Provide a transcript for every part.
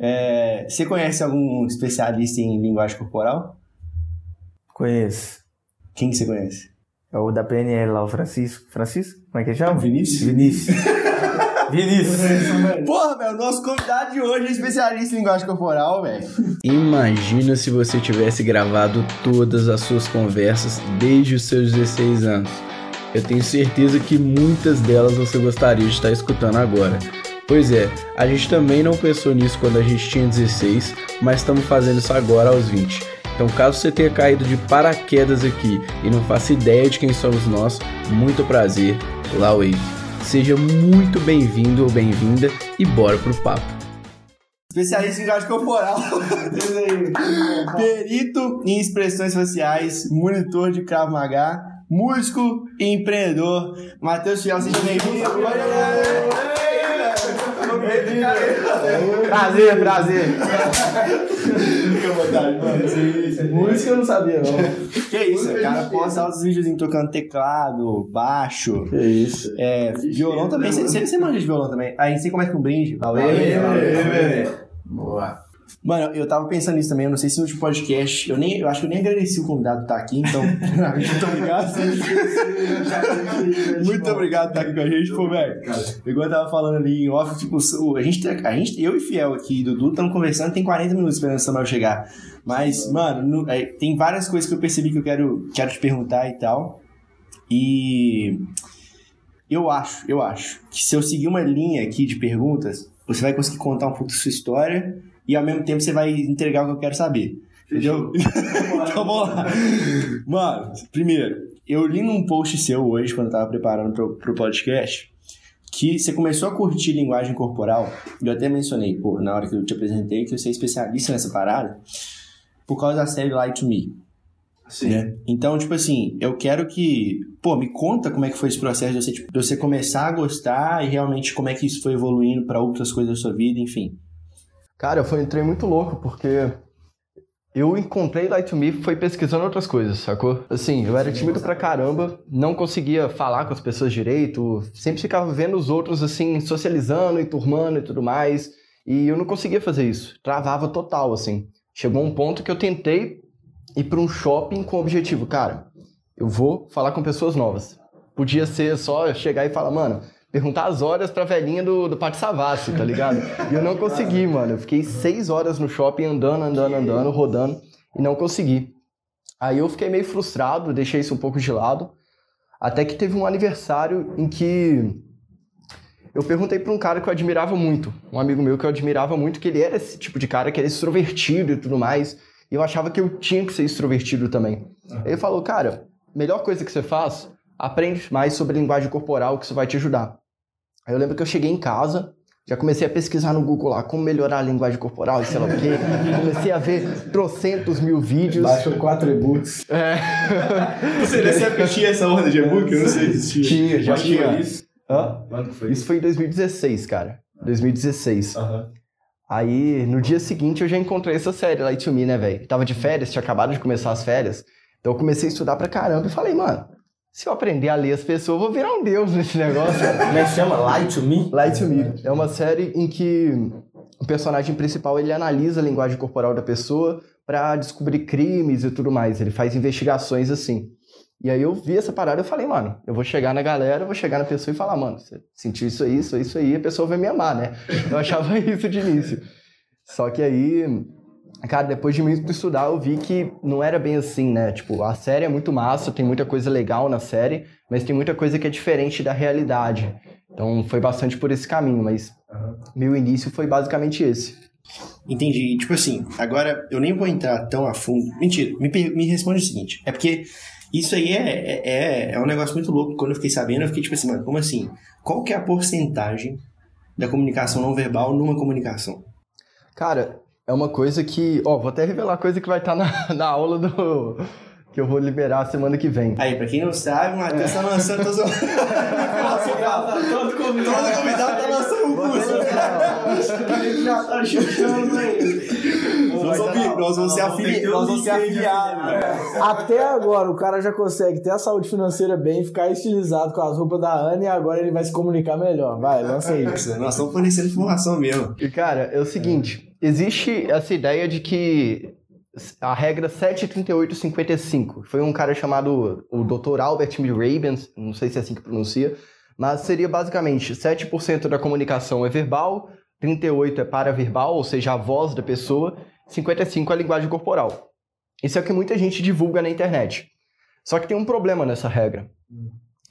É, você conhece algum especialista em linguagem corporal? Conheço. Quem que você conhece? É o da PNL lá, o Francisco. Francisco? Como é que ele chama? Vinícius? Vinícius. Vinícius. Porra, velho, o nosso convidado de hoje é especialista em linguagem corporal, velho. Imagina se você tivesse gravado todas as suas conversas desde os seus 16 anos. Eu tenho certeza que muitas delas você gostaria de estar escutando agora. Pois é, a gente também não pensou nisso quando a gente tinha 16, mas estamos fazendo isso agora aos 20. Então, caso você tenha caído de paraquedas aqui e não faça ideia de quem somos nós, muito prazer, Lauei. Seja muito bem-vindo ou bem-vinda e bora pro papo. Especialista em linguagem corporal. Perito em expressões faciais, monitor de Krav Maga, músico e empreendedor. Matheus Fiel, seja bem-vindo. Prazer, prazer. Fica à vontade, mano. Música eu não sabia, não. Que isso, o cara posta altos vídeos em tocando teclado, baixo, Que isso. é, violão também. Você, manja de violão também? Aí você começa com um brinde. Valeu, Boa. Mano, eu tava pensando nisso também, eu não sei se no último podcast, eu, nem, eu acho que eu nem agradeci o convidado estar aqui, então, muito obrigado. muito obrigado por estar aqui com a gente, pô, velho. Igual eu tava falando ali em off, tipo, a gente, a gente eu e Fiel aqui, Dudu, estamos conversando, tem 40 minutos esperando o Samuel chegar. Mas, mano, no- é, tem várias coisas que eu percebi que eu quero, quero te perguntar e tal. E eu acho, eu acho que se eu seguir uma linha aqui de perguntas, você vai conseguir contar um pouco da sua história e ao mesmo tempo você vai entregar o que eu quero saber. Entendeu? então vamos lá. Mano, primeiro, eu li num post seu hoje, quando eu tava preparando pro, pro podcast, que você começou a curtir linguagem corporal. Eu até mencionei, pô, na hora que eu te apresentei, que você é especialista nessa parada, por causa da série Lie to Me. Né? Então, tipo assim, eu quero que. Pô, me conta como é que foi esse processo de você, tipo, de você começar a gostar e realmente como é que isso foi evoluindo pra outras coisas da sua vida, enfim. Cara, um trem muito louco, porque eu encontrei Light to Me foi pesquisando outras coisas, sacou? Assim, eu era tímido pra caramba, não conseguia falar com as pessoas direito, sempre ficava vendo os outros, assim, socializando e turmando e tudo mais, e eu não conseguia fazer isso, travava total, assim. Chegou um ponto que eu tentei ir pra um shopping com o objetivo, cara, eu vou falar com pessoas novas. Podia ser só chegar e falar, mano, perguntar as horas pra velhinha do, do Pátio Savassi, tá ligado? E eu não consegui, mano. Eu fiquei seis horas no shopping andando, andando, andando, rodando e não consegui. Aí eu fiquei meio frustrado, deixei isso um pouco de lado. Até que teve um aniversário em que eu perguntei pra um cara que eu admirava muito, um amigo meu que eu admirava muito, que ele era esse tipo de cara que era extrovertido e tudo mais. E eu achava que eu tinha que ser extrovertido também. Ele falou, cara, melhor coisa que você faz, aprende mais sobre linguagem corporal, que isso vai te ajudar. Aí eu lembro que eu cheguei em casa, já comecei a pesquisar no Google lá como melhorar a linguagem corporal sei lá o quê. Comecei a ver trocentos mil vídeos. Baixou quatro e-books. É, Você nessa época tinha essa ordem de e-book? Eu não sei se tinha. tinha, já foi tinha. isso? Hã? Quando foi Isso foi em 2016, cara. 2016. Aham. Aí, no dia seguinte, eu já encontrei essa série, Light to Me, né, velho? Tava de férias, tinha acabado de começar as férias. Então eu comecei a estudar pra caramba e falei, mano, se eu aprender a ler as pessoas, eu vou virar um deus nesse negócio. Como é que chama? Light to Me? Light to Me. É uma série em que o personagem principal ele analisa a linguagem corporal da pessoa pra descobrir crimes e tudo mais. Ele faz investigações assim. E aí eu vi essa parada e eu falei, mano, eu vou chegar na galera, eu vou chegar na pessoa e falar, mano, você sentiu isso aí, isso aí, isso aí, a pessoa vai me amar, né? Eu achava isso de início. Só que aí, cara, depois de muito estudar, eu vi que não era bem assim, né? Tipo, a série é muito massa, tem muita coisa legal na série, mas tem muita coisa que é diferente da realidade. Então foi bastante por esse caminho, mas meu início foi basicamente esse. Entendi. Tipo assim, agora eu nem vou entrar tão a fundo. Mentira, me, me responde o seguinte: é porque isso aí é, é, é, é um negócio muito louco. Quando eu fiquei sabendo, eu fiquei tipo assim, mano, como assim? Qual que é a porcentagem da comunicação não verbal numa comunicação? Cara, é uma coisa que. Ó, vou até revelar coisa que vai estar na, na aula do. que eu vou liberar semana que vem. Aí, pra quem não sabe, o Matheus tá lançando. Tô zoando. Todo convidado tá lançando um curso. Ele já tá chutando aí. Vamos, ser nós vamos ser afiliados. né? Até agora o cara já consegue ter a saúde financeira bem, ficar estilizado com as roupas da Ana e agora ele vai se comunicar melhor. Vai, lança aí. Nós estamos fornecendo informação mesmo. E, cara, é o seguinte. Existe essa ideia de que a regra 73855 foi um cara chamado o Dr. Albert Ravens, não sei se é assim que pronuncia, mas seria basicamente 7% da comunicação é verbal, 38 é paraverbal, ou seja, a voz da pessoa, 55 é a linguagem corporal. Isso é o que muita gente divulga na internet. Só que tem um problema nessa regra.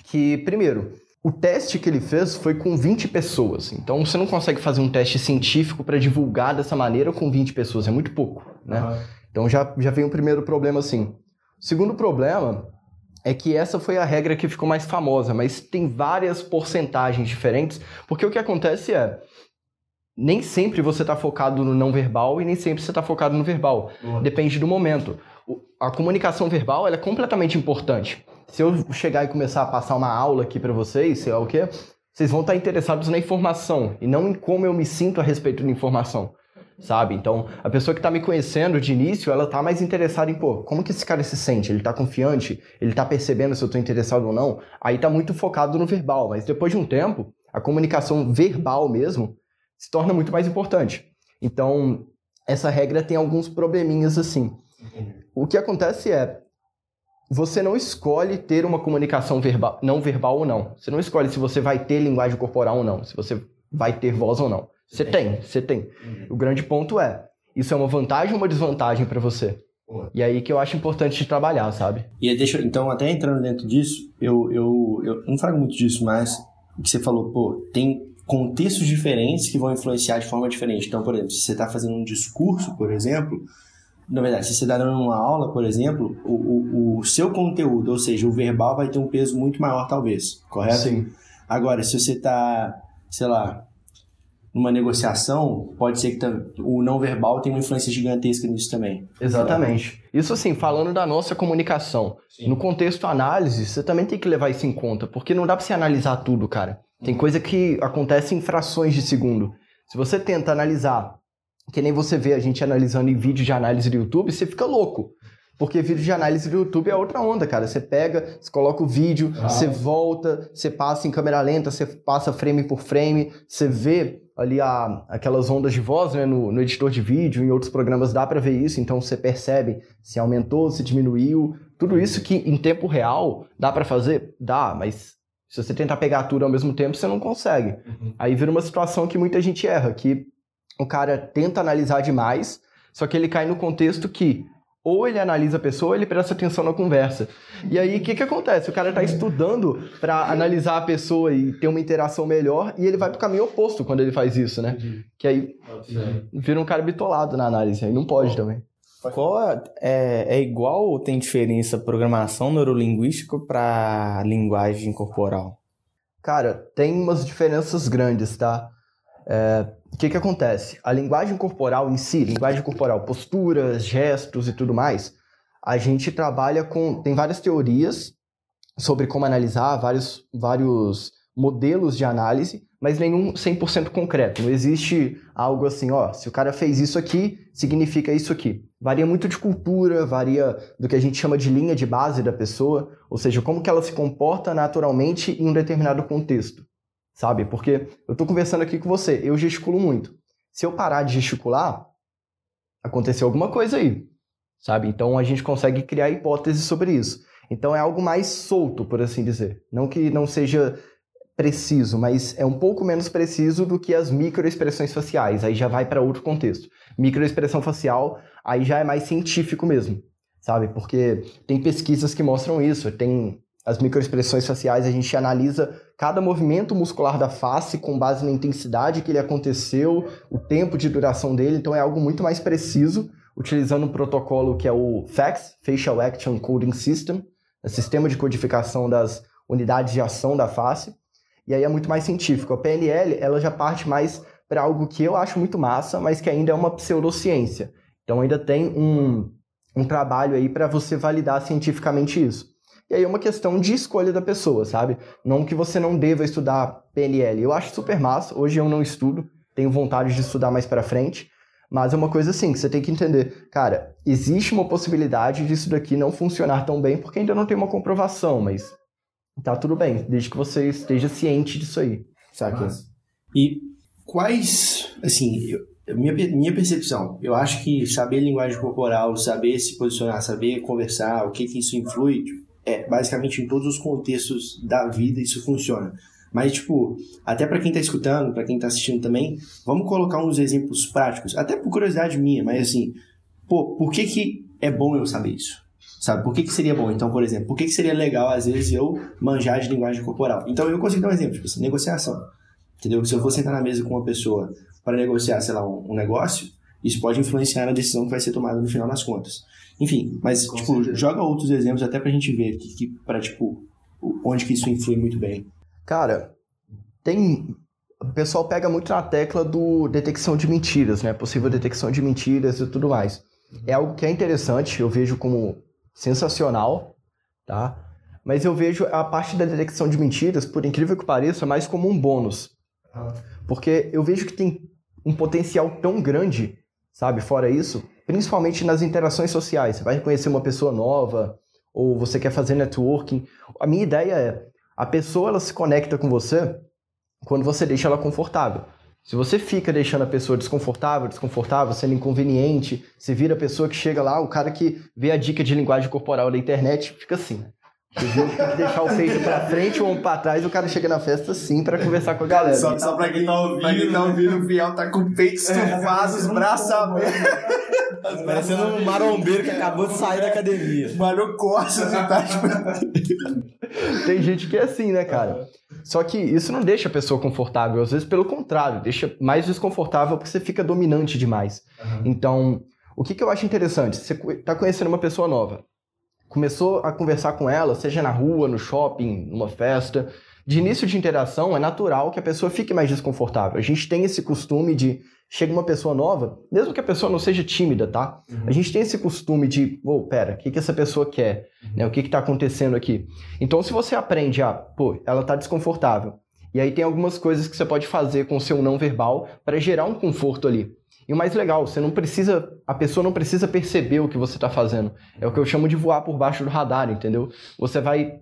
Que, primeiro, o teste que ele fez foi com 20 pessoas. Então você não consegue fazer um teste científico para divulgar dessa maneira com 20 pessoas, é muito pouco, né? Uhum. Então já, já vem o primeiro problema assim. O segundo problema é que essa foi a regra que ficou mais famosa, mas tem várias porcentagens diferentes, porque o que acontece é nem sempre você está focado no não verbal e nem sempre você está focado no verbal. Uhum. Depende do momento. A comunicação verbal é completamente importante. Se eu chegar e começar a passar uma aula aqui para vocês, sei lá o quê, vocês vão estar interessados na informação e não em como eu me sinto a respeito da informação, sabe? Então, a pessoa que está me conhecendo de início, ela está mais interessada em, pô, como que esse cara se sente? Ele está confiante? Ele está percebendo se eu estou interessado ou não? Aí está muito focado no verbal, mas depois de um tempo, a comunicação verbal mesmo se torna muito mais importante. Então, essa regra tem alguns probleminhas assim. O que acontece é, você não escolhe ter uma comunicação verbal, não verbal ou não. Você não escolhe se você vai ter linguagem corporal ou não, se você vai ter voz ou não. Você tem, você tem. Uhum. O grande ponto é, isso é uma vantagem ou uma desvantagem para você? E aí que eu acho importante de trabalhar, sabe? E deixa, então, até entrando dentro disso, eu, eu, eu não falo muito disso, mas o que você falou, pô, tem contextos diferentes que vão influenciar de forma diferente. Então, por exemplo, se você está fazendo um discurso, por exemplo, na verdade, se você está dando uma aula, por exemplo, o, o, o, seu conteúdo, ou seja, o verbal vai ter um peso muito maior, talvez, correto? Sim. Agora, se você está, sei lá, numa negociação, pode ser que o não verbal tenha uma influência gigantesca nisso também. Exatamente. Isso assim, falando da nossa comunicação. Sim. No contexto análise, você também tem que levar isso em conta, porque não dá para você analisar tudo, cara. Tem coisa que acontece em frações de segundo. Se você tenta analisar, que nem você vê a gente analisando em vídeo de análise do YouTube, você fica louco. Porque vídeo de análise do YouTube é outra onda, cara. Você pega, você coloca o vídeo, ah. você volta, você passa em câmera lenta, você passa frame por frame, você vê ali a, aquelas ondas de voz né, no, no editor de vídeo, em outros programas dá para ver isso, então você percebe se aumentou, se diminuiu. Tudo isso que em tempo real dá para fazer? Dá, mas se você tentar pegar tudo ao mesmo tempo, você não consegue. Uhum. Aí vira uma situação que muita gente erra, que o cara tenta analisar demais, só que ele cai no contexto que ou ele analisa a pessoa ou ele presta atenção na conversa. E aí, o que, que acontece? O cara está estudando para analisar a pessoa e ter uma interação melhor e ele vai para o caminho oposto quando ele faz isso, né? Que aí vira um cara bitolado na análise, aí não pode também. Qual é, é, é igual ou tem diferença programação neurolinguística para linguagem corporal? Cara, tem umas diferenças grandes, tá? É, o que, que acontece? A linguagem corporal em si, linguagem corporal, posturas, gestos e tudo mais, a gente trabalha com. Tem várias teorias sobre como analisar, vários, vários modelos de análise, mas nenhum 100% concreto. Não existe algo assim, ó, se o cara fez isso aqui, significa isso aqui. Varia muito de cultura, varia do que a gente chama de linha de base da pessoa, ou seja, como que ela se comporta naturalmente em um determinado contexto, sabe? Porque eu estou conversando aqui com você, eu gesticulo muito. Se eu parar de gesticular, aconteceu alguma coisa aí, sabe? Então a gente consegue criar hipóteses sobre isso. Então é algo mais solto, por assim dizer. Não que não seja preciso, mas é um pouco menos preciso do que as microexpressões faciais. Aí já vai para outro contexto. Microexpressão facial, aí já é mais científico mesmo, sabe? Porque tem pesquisas que mostram isso. Tem as microexpressões faciais, a gente analisa cada movimento muscular da face com base na intensidade que ele aconteceu, o tempo de duração dele. Então é algo muito mais preciso, utilizando um protocolo que é o FACS, Facial Action Coding System, o sistema de codificação das unidades de ação da face e aí é muito mais científico. A PNL, ela já parte mais para algo que eu acho muito massa, mas que ainda é uma pseudociência. Então ainda tem um, um trabalho aí para você validar cientificamente isso. E aí é uma questão de escolha da pessoa, sabe? Não que você não deva estudar PNL. Eu acho super massa, hoje eu não estudo, tenho vontade de estudar mais para frente, mas é uma coisa assim que você tem que entender, cara, existe uma possibilidade disso daqui não funcionar tão bem porque ainda não tem uma comprovação, mas tá tudo bem, desde que você esteja ciente disso aí, sabe? E quais, assim, minha, minha percepção, eu acho que saber linguagem corporal, saber se posicionar, saber conversar, o que que isso influi, é basicamente em todos os contextos da vida isso funciona. Mas, tipo, até para quem tá escutando, para quem tá assistindo também, vamos colocar uns exemplos práticos, até por curiosidade minha, mas assim, pô, por que que é bom eu saber isso? Sabe, por que que seria bom? Então, por exemplo, por que que seria legal, às vezes, eu manjar de linguagem corporal? Então, eu consigo dar um exemplo, tipo assim, negociação. Entendeu? Se eu for sentar na mesa com uma pessoa para negociar, sei lá, um, um negócio, isso pode influenciar na decisão que vai ser tomada no final das contas. Enfim, mas, Com tipo, certeza. joga outros exemplos até pra gente ver que, que para tipo, onde que isso influi muito bem. Cara, tem. O pessoal pega muito na tecla do detecção de mentiras, né? Possível detecção de mentiras e tudo mais. É algo que é interessante, eu vejo como sensacional, tá? Mas eu vejo a parte da detecção de mentiras, por incrível que pareça, mais como um bônus. Porque eu vejo que tem um potencial tão grande, sabe, fora isso, principalmente nas interações sociais. Você vai conhecer uma pessoa nova, ou você quer fazer networking. A minha ideia é, a pessoa ela se conecta com você quando você deixa ela confortável. Se você fica deixando a pessoa desconfortável, desconfortável, sendo inconveniente, você vira a pessoa que chega lá, o cara que vê a dica de linguagem corporal da internet, fica assim, né? Tem que deixar o peito pra frente ou pra trás, o cara chega na festa assim pra conversar com a galera. Só, só pra quem tá ouvindo, pra quem tá ouvindo, o Fiel tá com o peito estufado, os braços abertos. Parecendo um marombeiro que acabou de sair da academia. Mano, coça, você tá. Tem gente que é assim, né, cara? Só que isso não deixa a pessoa confortável, às vezes pelo contrário, deixa mais desconfortável porque você fica dominante demais. Então, o que, que eu acho interessante? Você tá conhecendo uma pessoa nova, começou a conversar com ela, seja na rua, no shopping, numa festa. De início de interação, é natural que a pessoa fique mais desconfortável. A gente tem esse costume de. Chega uma pessoa nova, mesmo que a pessoa não seja tímida, tá? A gente tem esse costume de, ô, pera, o que, que essa pessoa quer? Né? O que, que tá acontecendo aqui? Então, se você aprende a, pô, ela tá desconfortável. E aí tem algumas coisas que você pode fazer com o seu não verbal para gerar um conforto ali. E o mais legal, você não precisa, a pessoa não precisa perceber o que você está fazendo. É o que eu chamo de voar por baixo do radar, entendeu? Você vai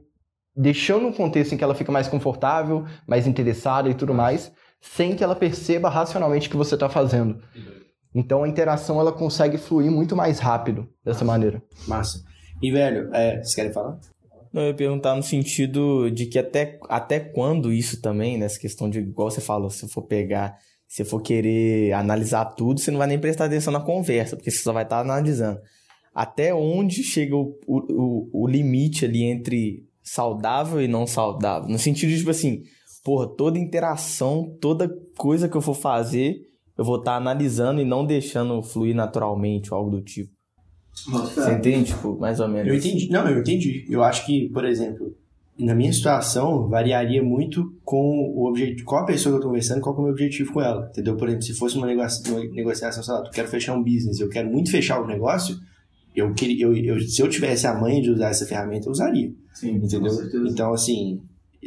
deixando um contexto em que ela fica mais confortável, mais interessada e tudo mais, sem que ela perceba racionalmente o que você está fazendo. Então a interação ela consegue fluir muito mais rápido dessa maneira. Massa. E, velho, é, vocês querem falar? Não, eu ia perguntar no sentido de que até, até quando isso também, nessa questão de, igual você falou, se for pegar, se for querer analisar tudo, você não vai nem prestar atenção na conversa, porque você só vai estar analisando. Até onde chega o, o, o, o limite ali entre saudável e não saudável? No sentido de, tipo assim, porra, toda interação, toda coisa que eu for fazer, eu vou estar analisando e não deixando fluir naturalmente ou algo do tipo. Você entende? Tipo, mais ou menos. Eu entendi. Não, eu entendi. Eu acho que, por exemplo, na minha situação, variaria muito com o objetivo. Qual a pessoa que eu tô conversando, qual é o meu objetivo com ela. Entendeu? Por exemplo, se fosse uma, negocia- uma negociação, sei lá, tu quero fechar um business, eu quero muito fechar o negócio, eu queria, eu, eu- se eu tivesse a manha de usar essa ferramenta, eu usaria. Sim, Entendeu? Então, assim,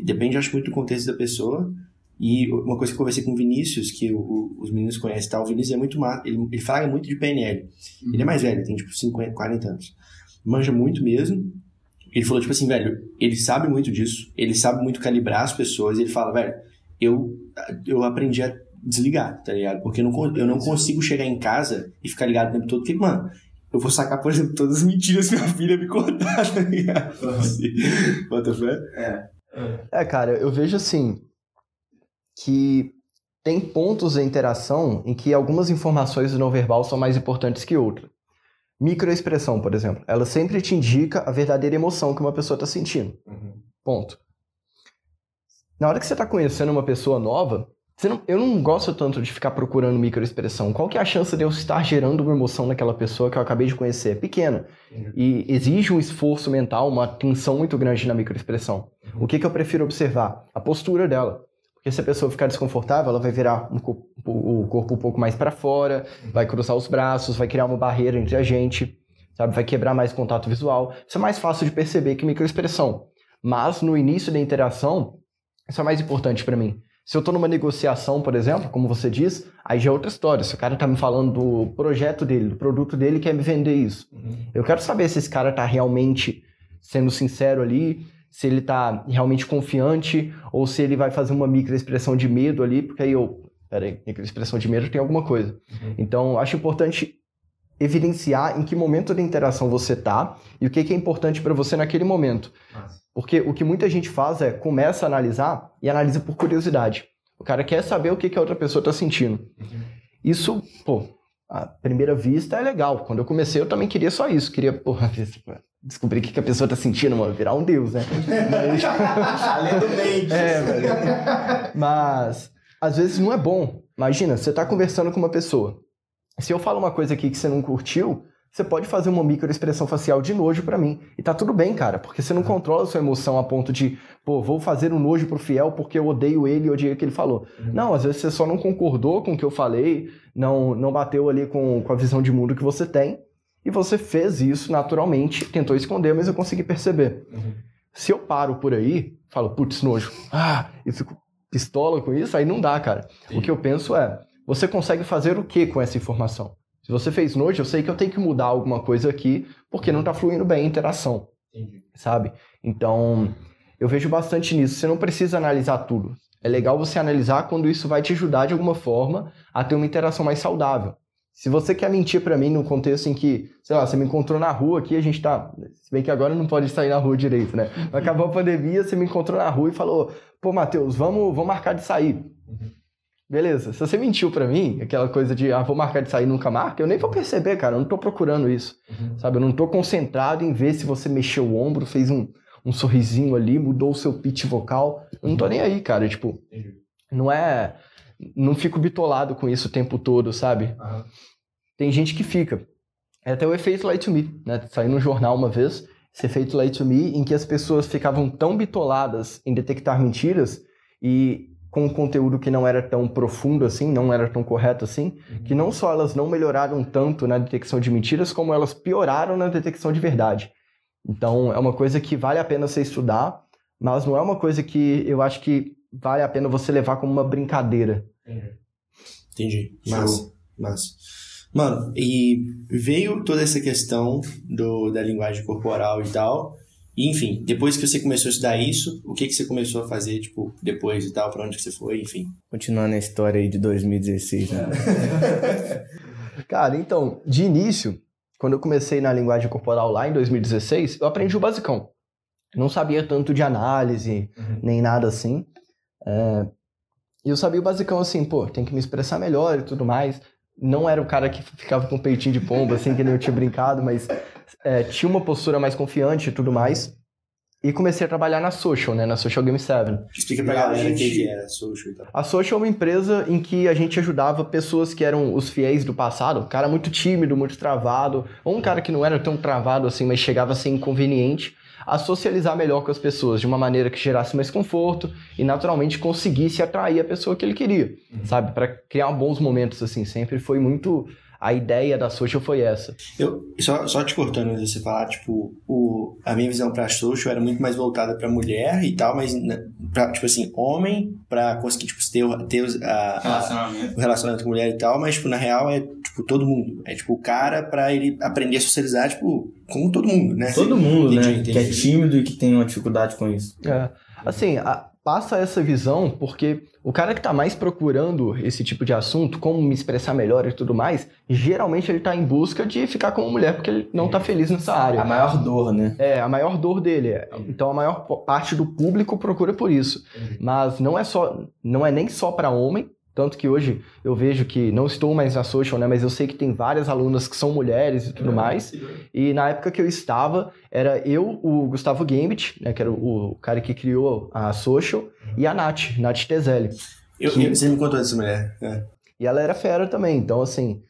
depende, acho, muito do contexto da pessoa. E uma coisa que eu conversei com o Vinícius, que o- o- os meninos conhecem, tá? o Vinícius é muito ele, ele fala muito de PNL. Ele é mais velho, tem tipo 50, 40 anos. Manja muito mesmo. Ele falou, tipo assim, velho, ele sabe muito disso, ele sabe muito calibrar as pessoas, e ele fala, velho, eu, eu aprendi a desligar, tá ligado? Porque eu não, eu não consigo chegar em casa e ficar ligado o tempo todo, porque, mano, eu vou sacar, por exemplo, todas as mentiras que minha filha me contar, tá ligado? Assim, Bota fé? É, cara, eu vejo assim que tem pontos da interação em que algumas informações do não verbal são mais importantes que outras. Microexpressão, por exemplo, ela sempre te indica a verdadeira emoção que uma pessoa está sentindo. Ponto. Na hora que você está conhecendo uma pessoa nova, não- eu não gosto tanto de ficar procurando microexpressão. Qual que é a chance de eu estar gerando uma emoção naquela pessoa que eu acabei de conhecer? É pequena. E exige um esforço mental, uma atenção muito grande na microexpressão. O que, que eu prefiro observar? A postura dela. Porque se a pessoa ficar desconfortável, ela vai virar um o corpo um pouco mais para fora, vai cruzar os braços, vai criar uma barreira entre a gente, sabe? Vai quebrar mais contato visual. Isso é mais fácil de perceber que microexpressão. Mas no início da interação, isso é mais importante para mim. Se eu tô numa negociação, por exemplo, como você diz, aí já é outra história. Se o cara tá me falando do projeto dele, do produto dele, e quer me vender isso. Eu quero saber se esse cara tá realmente sendo sincero ali, se ele tá realmente confiante, ou se ele vai fazer uma microexpressão de medo ali, porque aí eu peraí, microexpressão de medo tem alguma coisa. Então, acho importante evidenciar em que momento da interação você tá e o que, que é importante para você naquele momento. Porque o que muita gente faz é começa a analisar e analisa por curiosidade. O cara quer saber o que, que a outra pessoa tá sentindo. Isso, pô, à primeira vista é legal. Quando eu comecei, eu também queria só isso. Queria, porra, descobrir o que, que a pessoa tá sentindo, mano. Virar um deus, né? Mas... Além do mente. É, velho. Mas às vezes não é bom. Imagina, você tá conversando com uma pessoa. Se eu falo uma coisa aqui que você não curtiu, você pode fazer uma microexpressão facial de nojo pra mim. E tá tudo bem, cara, porque você não controla a sua emoção a ponto de, pô, vou fazer um nojo pro fiel porque eu odeio ele e odiei o que ele falou. Não, às vezes você só não concordou com o que eu falei, não, não bateu ali com, com a visão de mundo que você tem, e você fez isso naturalmente, tentou esconder, mas eu consegui perceber. Se eu paro por aí, falo, putz, nojo, ah, e fico pistola com isso, aí não dá, cara. O que eu penso é, você consegue fazer o que com essa informação? Se você fez nojo, eu sei que eu tenho que mudar alguma coisa aqui, porque não tá fluindo bem a interação. Sabe? Então, eu vejo bastante nisso. Você não precisa analisar tudo. É legal você analisar quando isso vai te ajudar de alguma forma a ter uma interação mais saudável. Se você quer mentir pra mim no contexto em que, sei lá, você me encontrou na rua aqui, a gente tá. Se bem que agora não pode sair na rua direito, né? Acabou a pandemia, você me encontrou na rua e falou: pô, Matheus, vamos, vamos marcar de sair. Beleza, se você mentiu pra mim, aquela coisa de, ah, vou marcar de sair e nunca marca, eu nem vou perceber, cara, eu não tô procurando isso, sabe? Eu não tô concentrado em ver se você mexeu o ombro, fez um, um sorrisinho ali, mudou o seu pitch vocal, eu não tô nem aí, cara, tipo, não é, não fico bitolado com isso o tempo todo, sabe? Tem gente que fica. É até o efeito Light to Me, né? Saiu no jornal uma vez, esse efeito Light to Me, em que as pessoas ficavam tão bitoladas em detectar mentiras e com um conteúdo que não era tão profundo assim, não era tão correto assim, que não só elas não melhoraram tanto na detecção de mentiras, como elas pioraram na detecção de verdade. Então, é uma coisa que vale a pena você estudar, mas não é uma coisa que eu acho que vale a pena você levar como uma brincadeira. Entendi. Massa. Massa. Mano, e veio toda essa questão do, da linguagem corporal e tal. E, enfim, depois que você começou a estudar isso, o que, que você começou a fazer, tipo, depois e tal, pra onde que você foi, enfim. Continuando a história aí de 2016, né? Cara, então, de início, quando eu comecei na linguagem corporal lá em 2016, eu aprendi o basicão. Não sabia tanto de análise, nem nada assim. É, E eu sabia o basicão assim, pô, tem que me expressar melhor e tudo mais. Não era o cara que ficava com peitinho de pomba, assim, que nem eu tinha brincado, mas é, tinha uma postura mais confiante e tudo mais. E comecei a trabalhar na Social, né? Na Social Game 7. Explica pra a galera o que gente- que era social e tal. A Social é uma empresa em que a gente ajudava pessoas que eram os fiéis do passado, um cara muito tímido, muito travado, ou um cara que não era tão travado assim, mas chegava a ser inconveniente, a socializar melhor com as pessoas, de uma maneira que gerasse mais conforto e naturalmente conseguisse atrair a pessoa que ele queria, sabe? Pra criar bons momentos assim, sempre foi muito a ideia da Social foi essa. Eu, só, só te cortando antes de você falar, tipo, o, a minha visão pra social era muito mais voltada pra mulher e tal, mas, né, pra, tipo assim, homem, pra conseguir, tipo, ter, o- ter os- a, a, Relacionamento. o relacionamento com mulher e tal, mas, tipo, na real é, tipo, todo mundo. É, tipo, o cara pra ele aprender a socializar, tipo, com todo mundo, né? Todo mundo, Entendi, né? entendi. Que é tímido e que tem uma dificuldade com isso. É, assim, a- passa essa visão porque o cara que tá mais procurando esse tipo de assunto, como me expressar melhor e tudo mais, geralmente ele tá em busca de ficar com uma mulher porque ele não tá feliz nessa área. A maior dor, né? É, a maior dor dele. Então a maior parte do público procura por isso. Mas não é só, não é nem só para homem, tanto que hoje eu vejo que não estou mais na social, né, mas eu sei que tem várias alunas que são mulheres e tudo mais. E na época que eu estava, era eu, o Gustavo Gambit, né, que era o, o cara que criou a social, e a Nath, Nath Tezelli. Eu, eu- você me contou dessa mulher. É. E ela era fera também, então assim,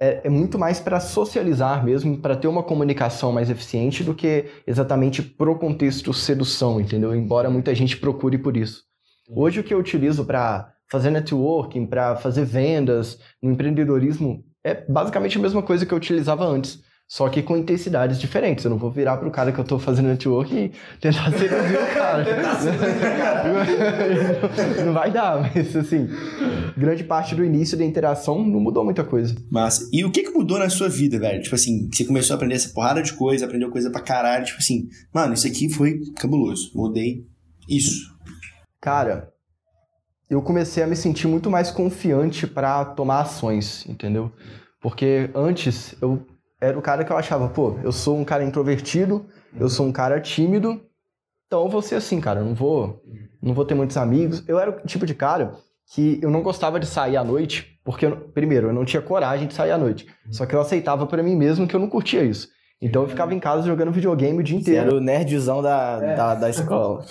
é, é muito mais para socializar mesmo, para ter uma comunicação mais eficiente do que exatamente pro contexto sedução, entendeu? Embora muita gente procure por isso. Hoje o que eu utilizo para fazer networking, para fazer vendas, no empreendedorismo, é basicamente a mesma coisa que eu utilizava antes. Só que com intensidades diferentes. Eu não vou virar pro cara que eu tô fazendo networking e tentar seduzir o cara. não vai dar, mas assim, grande parte do início da interação não mudou muita coisa. Massa. E o que que mudou na sua vida, velho? Tipo assim, você começou a aprender essa porrada de coisa, aprendeu coisa pra caralho, tipo assim, mano, isso aqui foi cabuloso. Mudei isso. Cara, eu comecei a me sentir muito mais confiante para tomar ações, entendeu? Porque antes eu era o cara que eu achava, pô, eu sou um cara introvertido, eu sou um cara tímido, então eu vou ser assim, cara, eu não vou, não vou ter muitos amigos. Eu era o tipo de cara que eu não gostava de sair à noite, porque, eu, primeiro, eu não tinha coragem de sair à noite. Só que eu aceitava para mim mesmo que eu não curtia isso. Então eu ficava em casa jogando videogame o dia Você inteiro. era o nerdzão da, da, da escola.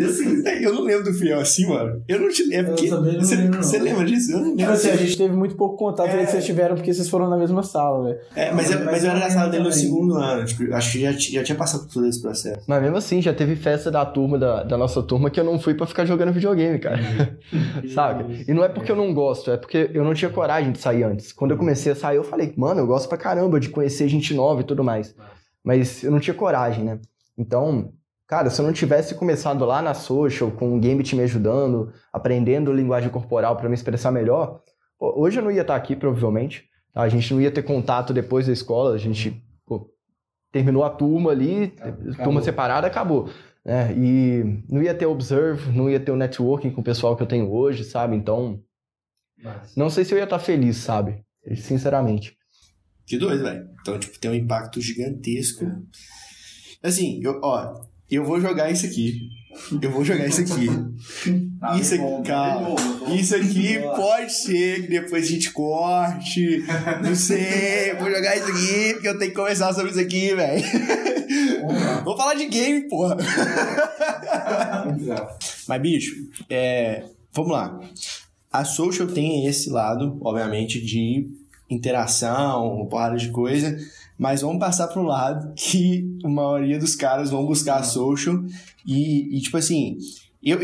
Assim, eu não lembro do Fiel assim, mano. Eu não te lembro. Eu porque- você, lembro, não. você lembra disso? Eu não Tipo lembro. assim, a gente teve muito pouco contato É. que vocês tiveram porque vocês foram na mesma sala, velho. É, mas, eu- mas eu era na sala dele no segundo ano. Tipo, acho que já, já tinha passado por todo esse processo. Mas mesmo assim, já teve festa da turma, da, da nossa turma, que eu não fui pra ficar jogando videogame, cara. Sabe? E não é porque eu não gosto, é porque eu não tinha coragem de sair antes. Quando eu comecei a sair, eu falei, mano, eu gosto pra caramba de conhecer gente nova e tudo mais. Mas eu não tinha coragem, né? Então, cara, se eu não tivesse começado lá na social, com o game te me ajudando, aprendendo linguagem corporal pra me expressar melhor, hoje eu não ia estar aqui, provavelmente. tá? A gente não ia ter contato depois da escola, a gente pô, terminou a turma ali, turma separada, acabou. né? e não ia ter observe, não ia ter o networking com o pessoal que eu tenho hoje, sabe? Então, não sei se eu ia estar feliz, sabe? Sinceramente. Que doido, velho. Então, tipo, tem um impacto gigantesco. Assim, eu, ó, eu vou jogar isso aqui. Eu vou jogar isso aqui. Isso aqui, calma. Isso aqui pode ser que depois a gente corte. Não sei. Vou jogar isso aqui porque eu tenho que conversar sobre isso aqui, velho. Vou falar de game, porra. Mas, bicho, é, vamos lá. A social tem esse lado, obviamente, de interação, porrada de coisa, mas vamos passar pro lado que a maioria dos caras vão buscar social e, e, tipo assim, eu,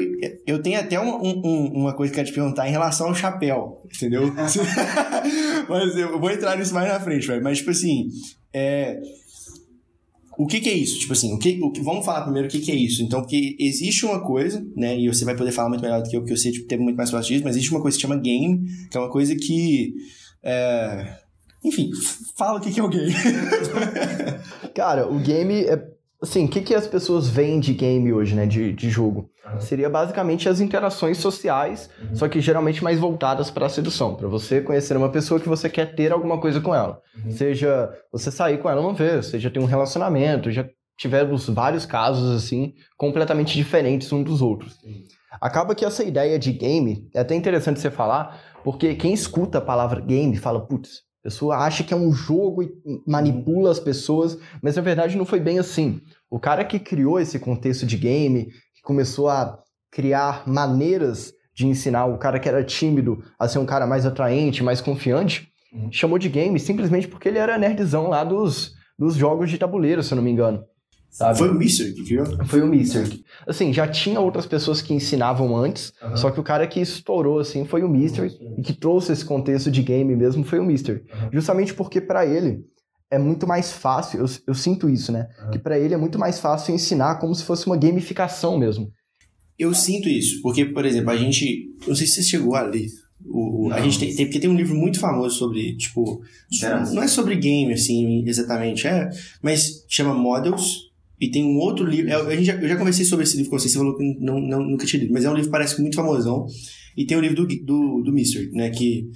eu tenho até um- um- uma coisa que eu quero te perguntar em relação ao chapéu, entendeu? mas eu vou entrar nisso mais na frente, velho. Mas, tipo assim, é, o que, que é isso? Tipo assim, o que, o que, vamos falar primeiro o que, que é isso. Então, porque existe uma coisa, né? E você vai poder falar muito melhor do que eu, que eu sei, tipo, ter muito mais fácil disso, mas existe uma coisa que se chama game, que é uma coisa que. É, Enfim, fala o que, que é o game. Cara, o game é. Assim, o que, que as pessoas veem de game hoje, né? De, de jogo? Seria basicamente as interações sociais, só que geralmente mais voltadas para a sedução, para você conhecer uma pessoa que você quer ter alguma coisa com ela. Seja você sair com ela uma vez, seja ter um relacionamento, já tivemos vários casos assim, completamente diferentes uns dos outros. Acaba que essa ideia de game é até interessante você falar, porque quem escuta a palavra game fala, putz, a pessoa acha que é um jogo e manipula as pessoas, mas na verdade não foi bem assim. O cara que criou esse contexto de game, que começou a criar maneiras de ensinar o cara que era tímido a ser um cara mais atraente, mais confiante, chamou de game simplesmente porque ele era nerdzão lá dos, dos jogos de tabuleiro, se eu não me engano. Sabe? Foi o Mister que criou? Foi o Mister. Assim, já tinha outras pessoas que ensinavam antes, só que o cara que estourou, assim, foi o Mister, e que trouxe esse contexto de game mesmo foi o Mister. Justamente porque pra ele é muito mais fácil, eu, eu sinto isso, né? Que pra ele é muito mais fácil ensinar como se fosse uma gamificação mesmo. Eu sinto isso, porque, por exemplo, a gente. Não sei se você chegou a ler. O, o- a gente tem, tem- porque tem um livro muito famoso sobre, tipo. não é sobre game, assim, exatamente, é. Mas chama Models. E tem um outro livro. é, a gente já- eu já conversei sobre esse livro com você, você falou que não, não, nunca tinha lido, mas é um livro que parece muito famosão. E tem o livro do, do, do Mystery, né? Que.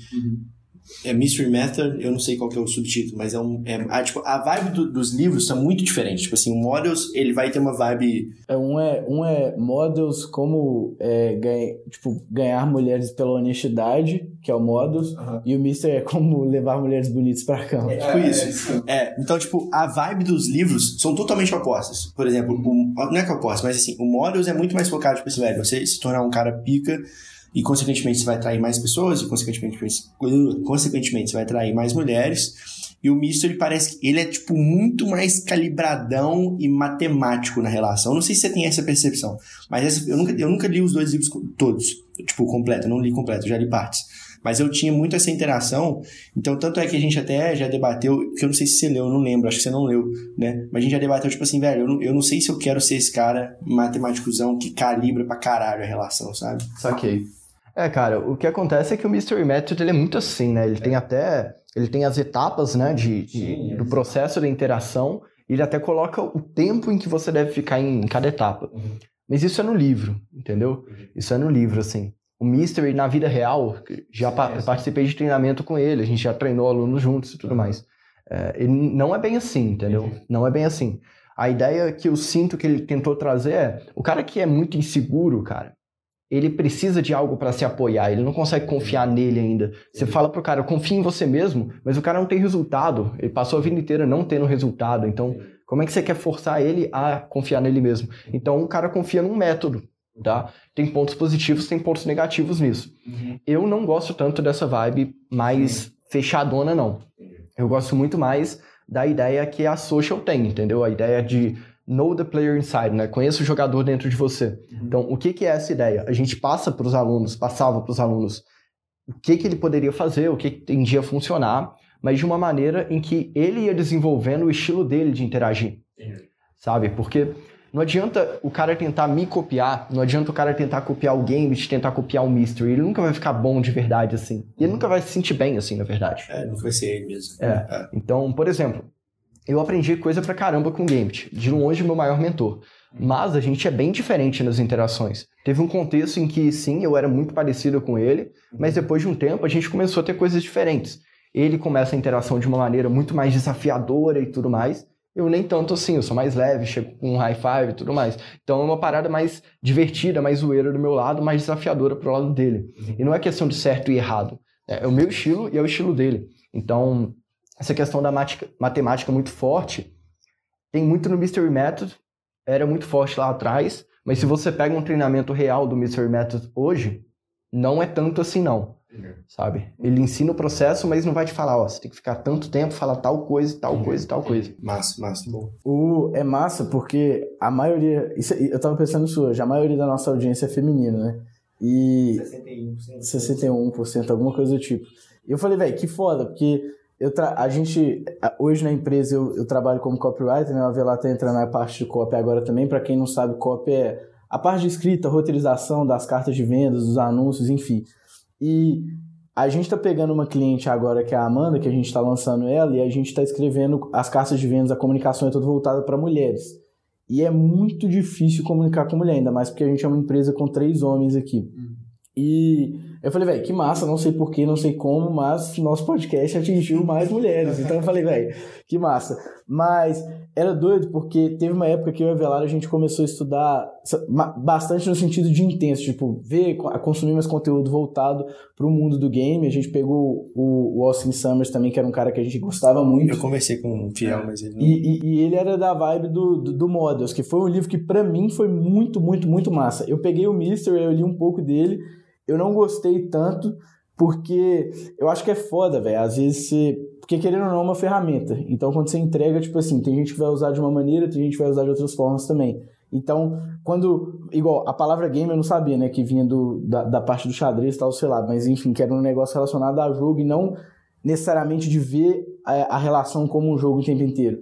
É Mystery Method, eu não sei qual que é o subtítulo, mas é um. É, a, tipo, a vibe do- dos livros são muito diferentes. Tipo assim, o Models, ele vai ter uma vibe É, um, é, um é models como é, ganha, tipo, ganhar mulheres pela honestidade, que é o models, e o Mister é como levar mulheres bonitas pra cama. É tipo isso. É, então, tipo, a vibe dos livros são totalmente opostas. Por exemplo, o, não é que é oposto, mas assim, o Models é muito mais focado, tipo assim, velho, você se tornar um cara pica e, consequentemente, você vai atrair mais pessoas e, consequentemente, consequentemente você vai atrair mais mulheres. E o Mystery parece que ele é, tipo, muito mais calibradão e matemático na relação. Eu não sei se você tem essa percepção, mas essa- eu, nunca, eu nunca li os dois livros todos, tipo, completo. Eu não li completo, já li partes. Mas eu tinha muito essa interação então, tanto é que a gente até já debateu, que eu não sei se você leu, eu não lembro, acho que você não leu, né? Mas a gente já debateu, tipo assim, velho, eu não, eu não sei se eu quero ser esse cara matemáticozão que calibra pra caralho a relação, sabe? Saquei. É, cara, o que acontece é que o Mystery Method ele é muito assim, né? Ele tem até. Ele tem as etapas, né, de, de- do processo da interação, e ele até coloca o tempo em que você deve ficar em cada etapa. Mas isso é no livro, entendeu? Isso é no livro, assim. o Mystery na vida real, já pa participei de treinamento com ele, a gente já treinou alunos juntos e tudo mais. É, ele não é bem assim, entendeu? Não é bem assim. A ideia que eu sinto que ele tentou trazer é: o cara que é muito inseguro, cara, ele precisa de algo para se apoiar, ele não consegue confiar nele ainda. Você fala pro cara, confia em você mesmo, mas o cara não tem resultado, ele passou a vida inteira não tendo resultado, então como é que você quer forçar ele a confiar nele mesmo? Então o cara confia num método, tá? Tem pontos positivos, tem pontos negativos nisso. Uhum. Eu não gosto tanto dessa vibe mais fechadona, não. Eu gosto muito mais da ideia que a social tem, entendeu? A ideia de know the player inside, né? Conheça o jogador dentro de você. Uhum. Então, o que, que é essa ideia? A gente passa para os alunos, passava para os alunos o que, que ele poderia fazer, o que, que tendia a funcionar, mas de uma maneira em que ele ia desenvolvendo o estilo dele de interagir, uhum. sabe? Porque não adianta o cara tentar me copiar, não adianta o cara tentar copiar o Gambit, tentar copiar o Mystery, ele nunca vai ficar bom de verdade assim. E ele nunca vai se sentir bem assim, na verdade. É, não vai ser ele mesmo. É. é. Então, por exemplo, eu aprendi coisa pra caramba com o Gambit, de longe meu maior mentor. Mas a gente é bem diferente nas interações. Teve um contexto em que, sim, eu era muito parecido com ele, mas depois de um tempo a gente começou a ter coisas diferentes. Ele começa a interação de uma maneira muito mais desafiadora e tudo mais. Eu nem tanto assim, eu sou mais leve, chego com um high five e tudo mais. Então é uma parada mais divertida, mais zoeira do meu lado, mais desafiadora pro lado dele. E não é questão de certo e errado. É o meu estilo e é o estilo dele. Então, essa questão da matemática muito forte tem muito no Mystery Method, era muito forte lá atrás, mas se você pega um treinamento real do Mystery Method hoje, não é tanto assim não, sabe? Ele ensina o processo, mas não vai te falar, ó, você tem que ficar tanto tempo, falar tal coisa, tal coisa, tal coisa. Massa, massa, bom. O, é massa porque a maioria, isso, eu tava pensando isso hoje, a maioria da nossa audiência é feminina, né? E 61%, 61% alguma coisa do tipo. E eu falei, velho, que foda, porque eu a gente, hoje na empresa, eu, eu trabalho como copywriter, né? O Avelar tá entrando na parte de copy agora também. Para quem não sabe, copy é a parte de escrita, roteirização das cartas de vendas, dos anúncios, enfim. E a gente está pegando uma cliente agora, que é a Amanda, que a gente está lançando ela, e a gente está escrevendo as cartas de vendas, a comunicação é toda voltada para mulheres. E é muito difícil comunicar com mulher, ainda mais porque a gente é uma empresa com três homens aqui. Uhum. E eu falei, velho, que massa, não sei porquê, não sei como, mas nosso podcast atingiu mais mulheres. Então eu falei, velho, que massa. Mas era doido porque teve uma época que eu e a Velar a gente começou a estudar bastante no sentido de intenso, tipo, ver, consumir mais conteúdo voltado para o mundo do game. A gente pegou o, Austin Summers também, que era um cara que a gente gostava muito. Eu conversei com o Fiel, mas ele não... e, e, e, ele era da vibe do, do, do Models, que foi um livro que para mim foi muito, muito, muito massa. Eu peguei o Mister, eu li um pouco dele eu não gostei tanto porque eu acho que é foda, velho. Às vezes você. Porque querendo ou não é uma ferramenta. Então quando você entrega, tipo assim, tem gente que vai usar de uma maneira, tem gente que vai usar de outras formas também. Então, quando. Igual, a palavra game eu não sabia, né? Que vinha do, da, da parte do xadrez e tal, sei lá. Mas enfim, que era um negócio relacionado a jogo e não necessariamente de ver a, a relação como um jogo o tempo inteiro.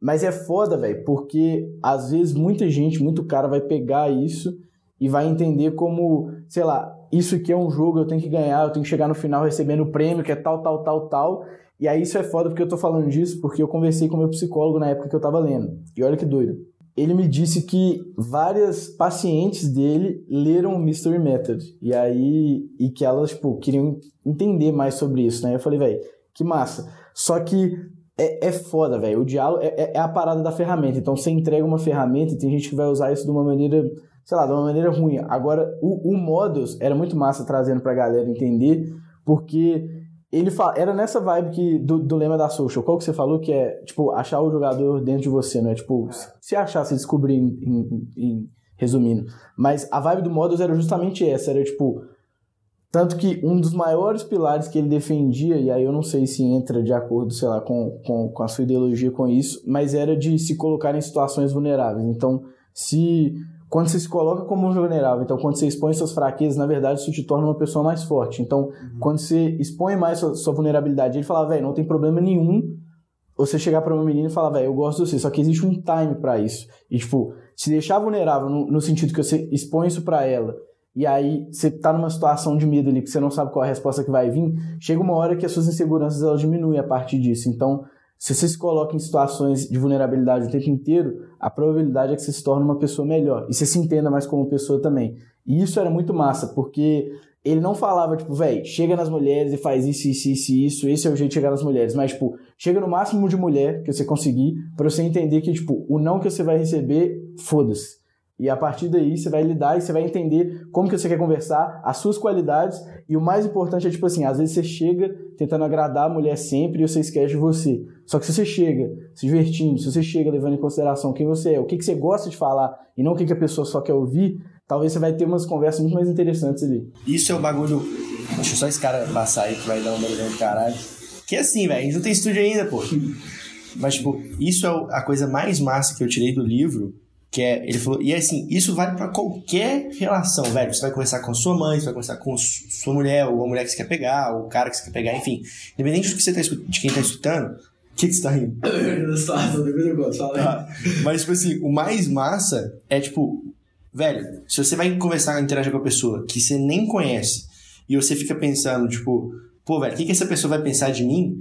Mas é foda, velho, porque às vezes muita gente, muito cara vai pegar isso e vai entender como, sei lá, isso aqui é um jogo, eu tenho que ganhar, eu tenho que chegar no final recebendo o prêmio, que é tal, tal, tal, tal. E aí isso é foda porque eu tô falando disso porque eu conversei com meu psicólogo na época que eu tava lendo. E olha que doido. Ele me disse que várias pacientes dele leram o Mystery Method. E aí, e que elas, tipo, queriam entender mais sobre isso, né? Eu falei, velho, que massa. Só que é, é foda, velho. O diálogo é, é, é a parada da ferramenta. Então você entrega uma ferramenta e tem gente que vai usar isso de uma maneira sei lá, de uma maneira ruim. Agora, o, o Modus era muito massa trazendo pra galera entender, porque ele fala, era nessa vibe que, do, do lema da social. Qual que você falou que é, tipo, achar o jogador dentro de você, não é? Tipo, se achar, se descobrir, em, em, em, resumindo. Mas a vibe do Modus era justamente essa, era tipo... Tanto que um dos maiores pilares que ele defendia, e aí eu não sei se entra de acordo, sei lá, com, com, com a sua ideologia com isso, mas era de se colocar em situações vulneráveis. Então, se quando você se coloca como um vulnerável, então quando você expõe suas fraquezas, na verdade isso te torna uma pessoa mais forte. Então, uhum. quando você expõe mais sua, sua vulnerabilidade, ele fala, velho, não tem problema nenhum você chegar para uma menina e falar, velho, eu gosto de você, só que existe um time para isso. E, tipo, se deixar vulnerável no, no sentido que você expõe isso para ela, e aí você tá numa situação de medo ali que você não sabe qual é a resposta que vai vir, chega uma hora que as suas inseguranças elas diminuem a partir disso. Então, se você se coloca em situações de vulnerabilidade o tempo inteiro, a probabilidade é que você se torne uma pessoa melhor e você se entenda mais como pessoa também. E isso era muito massa, porque ele não falava, tipo, velho, chega nas mulheres e faz isso, isso, isso, isso, esse é o jeito de chegar nas mulheres. Mas, tipo, chega no máximo de mulher que você conseguir, pra você entender que, tipo, o não que você vai receber, foda-se. E a partir daí você vai lidar e você vai entender como que você quer conversar, as suas qualidades, e o mais importante é, tipo assim, às vezes você chega tentando agradar a mulher sempre e você esquece de você. Só que se você chega se divertindo, se você chega levando em consideração quem você é, o que, que você gosta de falar e não o que, que a pessoa só quer ouvir, talvez você vai ter umas conversas muito mais interessantes ali. Isso é o bagulho. Deixa só esse cara passar aí que vai dar um barulhão de caralho. Que é assim, velho, a gente não tem estúdio ainda, pô. Mas, tipo, isso é a coisa mais massa que eu tirei do livro. Que é, ele falou, e assim, isso vale para qualquer relação, velho. Você vai conversar com sua mãe, você vai conversar com sua mulher, ou a mulher que você quer pegar, ou o cara que você quer pegar, enfim. Independente do que você tá, de quem tá escutando, o que, que você tá rindo? Tá. Mas, tipo assim, o mais massa é, tipo, velho, se você vai conversar, interagir com a pessoa que você nem conhece, e você fica pensando, tipo, pô, velho, o que, que essa pessoa vai pensar de mim?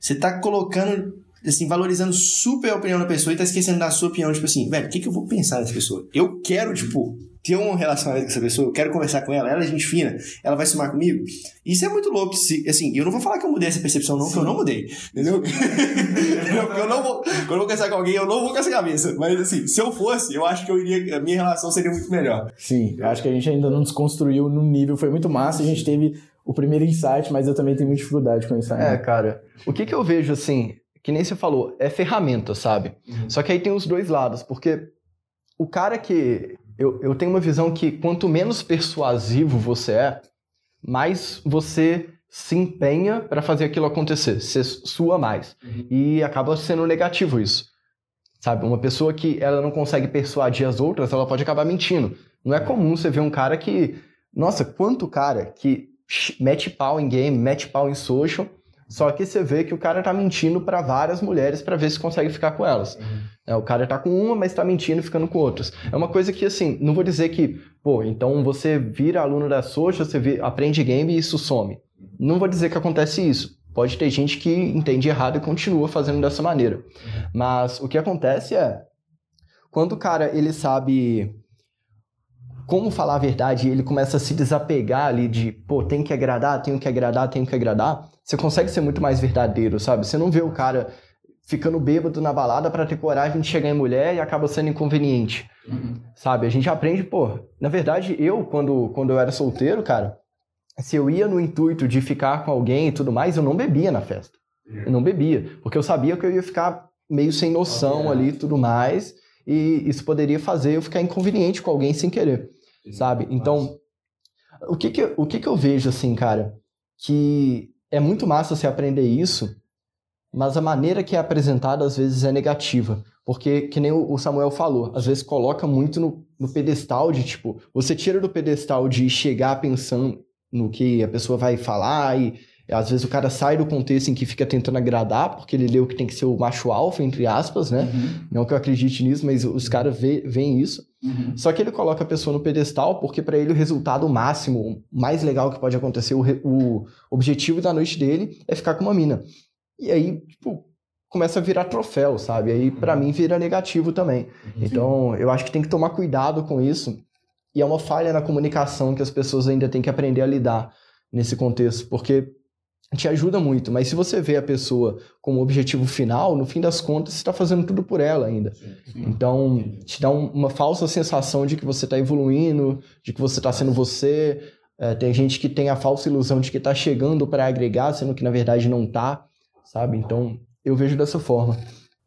Você tá colocando assim, valorizando super a opinião da pessoa e tá esquecendo da sua opinião, tipo assim, velho, o que, que eu vou pensar nessa pessoa? Eu quero, tipo, ter um relacionamento com essa pessoa, eu quero conversar com ela, ela é gente fina, ela vai somar comigo. Isso é muito louco. Se, assim, eu não vou falar que eu mudei essa percepção, não, Sim. porque eu não mudei. Entendeu? eu não vou. Quando eu vou conversar com alguém, eu não vou com essa cabeça. Mas assim, se eu fosse, eu acho que eu iria. A minha relação seria muito melhor. Sim, eu acho que a gente ainda não desconstruiu no nível, foi muito massa, a gente teve o primeiro insight, mas eu também tenho muita dificuldade com isso ainda. É, cara. O que que eu vejo assim? Que nem você falou, é ferramenta, sabe? Uhum. Só que aí tem os dois lados, porque o cara que. Eu, eu tenho uma visão que quanto menos persuasivo você é, mais você se empenha para fazer aquilo acontecer, você sua mais. Uhum. E acaba sendo negativo isso. Sabe? Uma pessoa que ela não consegue persuadir as outras, ela pode acabar mentindo. Não é comum você ver um cara que. Nossa, quanto cara que mete pau em game, mete pau em social só que você vê que o cara tá mentindo para várias mulheres para ver se consegue ficar com elas. Uhum. É, o cara tá com uma, mas tá mentindo e ficando com outras. É uma coisa que, assim, não vou dizer que, pô, então você vira aluno da social, você vira, aprende game e isso some. Não vou dizer que acontece isso. Pode ter gente que entende errado e continua fazendo dessa maneira. Uhum. Mas o que acontece é, quando o cara ele sabe como falar a verdade e ele começa a se desapegar ali de, pô, tem que agradar, tenho que agradar, tenho que agradar, você consegue ser muito mais verdadeiro, sabe? Você não vê o cara ficando bêbado na balada para ter coragem de chegar em mulher e acaba sendo inconveniente, uhum. sabe? A gente aprende, pô, na verdade, eu, quando, quando eu era solteiro, cara, se eu ia no intuito de ficar com alguém e tudo mais, eu não bebia na festa. Eu não bebia, porque eu sabia que eu ia ficar meio sem noção ali e tudo mais, e isso poderia fazer eu ficar inconveniente com alguém sem querer, sabe? Então, o que que, o que que eu vejo, assim, cara, que é muito massa você aprender isso, mas a maneira que é apresentada às vezes é negativa. Porque, que nem o Samuel falou, às vezes coloca muito no, no pedestal de tipo, você tira do pedestal de chegar pensando no que a pessoa vai falar e às vezes o cara sai do contexto em que fica tentando agradar, porque ele leu que tem que ser o macho alfa, entre aspas, né? Uhum. Não que eu acredite nisso, mas os caras veem isso. Uhum. Só que ele coloca a pessoa no pedestal porque para ele o resultado máximo, o mais legal que pode acontecer, o, o objetivo da noite dele é ficar com uma mina. E aí, tipo, começa a virar troféu, sabe? Aí para uhum. mim vira negativo também. Uhum. Então, eu acho que tem que tomar cuidado com isso. E é uma falha na comunicação que as pessoas ainda têm que aprender a lidar nesse contexto, porque te ajuda muito, mas se você vê a pessoa como objetivo final, no fim das contas, você está fazendo tudo por ela ainda. Sim, sim. Então, te dá um, uma falsa sensação de que você está evoluindo, de que você está sendo você. É, tem gente que tem a falsa ilusão de que está chegando para agregar, sendo que na verdade não está, sabe? Então, eu vejo dessa forma.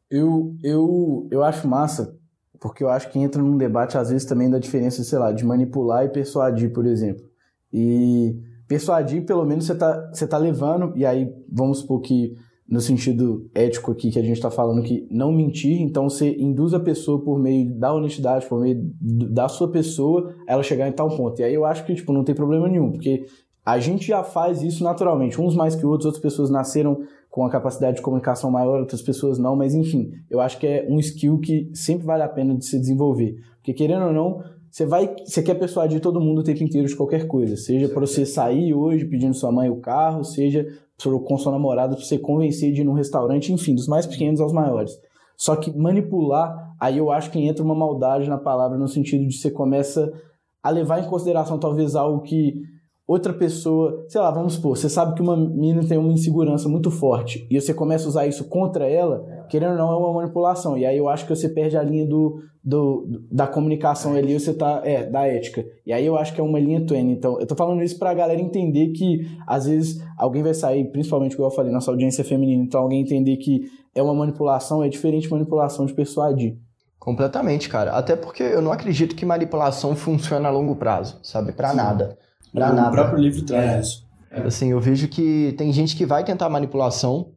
Eu, eu, eu acho massa, porque eu acho que entra num debate, às vezes, também da diferença, sei lá, de manipular e persuadir, por exemplo. E persuadir, pelo menos você tá, você tá levando, e aí vamos supor que no sentido ético aqui que a gente está falando que não mentir, então você induz a pessoa por meio da honestidade, por meio da sua pessoa, ela chegar em tal ponto. E aí eu acho que tipo não tem problema nenhum, porque a gente já faz isso naturalmente, uns mais que outros, outras pessoas nasceram com a capacidade de comunicação maior, outras pessoas não, mas enfim, eu acho que é um skill que sempre vale a pena de se desenvolver. Porque querendo ou não, você vai, você quer persuadir todo mundo o tempo inteiro de qualquer coisa, seja para você sair hoje pedindo sua mãe o carro, seja com sua namorada para você convencer de ir num restaurante, enfim, dos mais pequenos aos maiores. Só que manipular, aí eu acho que entra uma maldade na palavra no sentido de você começa a levar em consideração talvez algo que outra pessoa, sei lá, vamos supor, você sabe que uma menina tem uma insegurança muito forte e você começa a usar isso contra ela, querendo ou não, é uma manipulação. E aí eu acho que você perde a linha do, do da comunicação ali, você tá, é, da ética. E aí eu acho que é uma linha twin. Então, eu tô falando isso pra galera entender que às vezes alguém vai sair, principalmente como eu falei, nossa audiência feminina, então alguém entender que é uma manipulação, é diferente de manipulação de persuadir. Completamente, cara. Até porque eu não acredito que manipulação funcione a longo prazo, sabe? Pra Sim. nada. Pra o nada. Próprio livro traz é. isso. Assim, eu vejo que tem gente que vai tentar manipulação,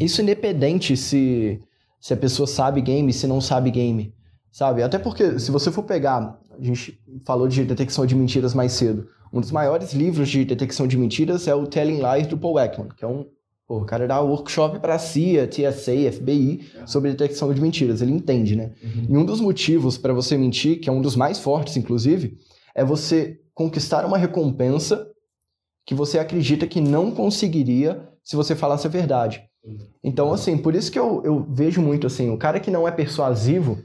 isso independente se, se a pessoa sabe game, se não sabe game, sabe? Até porque, se você for pegar, a gente falou de detecção de mentiras mais cedo, um dos maiores livros de detecção de mentiras é o Telling Lies do Paul Ekman, que é um Pô, o cara dá workshop para CIA, TSA, FBI sobre detecção de mentiras. Ele entende, né? Uhum. E um dos motivos para você mentir, que é um dos mais fortes, inclusive, é você conquistar uma recompensa que você acredita que não conseguiria se você falasse a verdade. Então, assim, por isso que eu, eu vejo muito assim, o cara que não é persuasivo,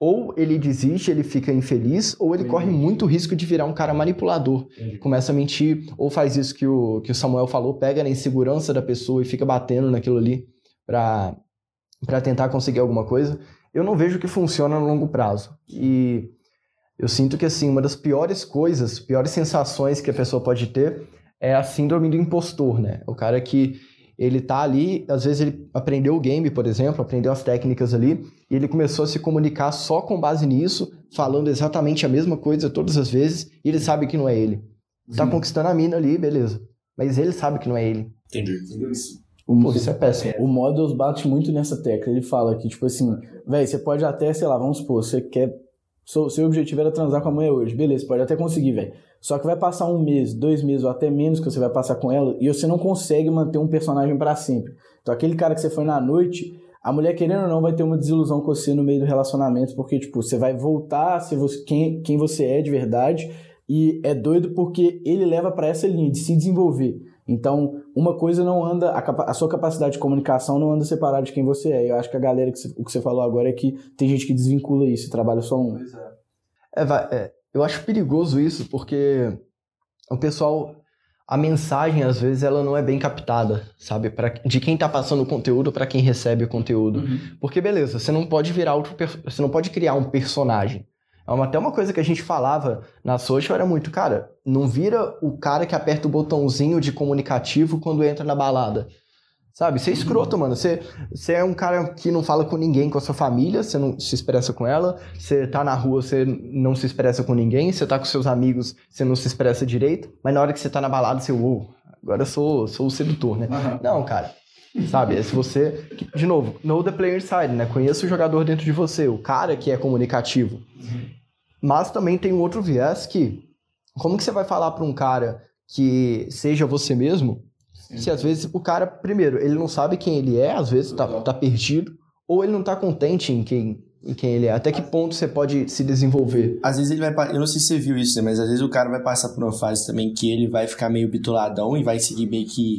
ou ele desiste, ele fica infeliz, ou ele corre muito risco de virar um cara manipulador. Entendi. Começa a mentir, ou faz isso que o, que o Samuel falou, pega na insegurança da pessoa e fica batendo naquilo ali pra, pra tentar conseguir alguma coisa. Eu não vejo que funciona no longo prazo. E eu sinto que, assim, uma das piores coisas, piores sensações que a pessoa pode ter é a síndrome do impostor, né? O cara que ele tá ali, às vezes ele aprendeu o game, por exemplo, aprendeu as técnicas ali, e ele começou a se comunicar só com base nisso, falando exatamente a mesma coisa todas as vezes, e ele sabe que não é ele. Tá conquistando a mina ali, beleza. Mas ele sabe que não é ele. Entendi. Entendeu isso? O, Pô, isso é péssimo. O Models bate muito nessa tecla. Ele fala que, tipo assim, velho, você pode até, sei lá, vamos supor, você quer. Seu, seu objetivo era transar com a mulher hoje. Beleza, pode até conseguir, velho. Só que vai passar um mês, dois meses ou até menos que você vai passar com ela e você não consegue manter um personagem para sempre. Então aquele cara que você foi na noite, a mulher querendo ou não vai ter uma desilusão com você no meio do relacionamento, porque tipo, você vai voltar a ser você, quem, quem você é de verdade e é doido porque ele leva para essa linha de se desenvolver. Então, uma coisa não anda, a, a, sua capacidade de comunicação não anda separada de quem você é. Eu acho que a galera, que você, o que você falou agora é que tem gente que desvincula isso, trabalha só um. Pois é. É, vai, é, eu acho perigoso isso, porque o pessoal, a mensagem às vezes ela não é bem captada, sabe? Pra, de quem tá passando o conteúdo para quem recebe o conteúdo. Uhum. Porque beleza, você não pode virar outro, você não pode criar um personagem. É uma, até uma coisa que a gente falava na social era muito, cara, não vira o cara que aperta o botãozinho de comunicativo quando entra na balada. Sabe? Você é escroto, mano. Você, você é um cara que não fala com ninguém, com a sua família, você não se expressa com ela. Você tá na rua, você não se expressa com ninguém. Você tá com seus amigos, você não se expressa direito. Mas na hora que você tá na balada, você, uou, agora eu sou, sou o sedutor, né? Uhum. Não, cara. Sabe? É se você. De novo, know the player side, né? Conheça o jogador dentro de você, o cara que é comunicativo. Mas também tem um outro viés que. Como que você vai falar para um cara que seja você mesmo se às vezes o cara, primeiro, ele não sabe quem ele é, às vezes tá, tá perdido, ou ele não tá contente em quem, em quem ele é. Até que ponto você pode se desenvolver? Às vezes ele vai. Eu não sei se você viu isso, né? Mas às vezes o cara vai passar por uma fase também que ele vai ficar meio bitoladão e vai seguir meio que.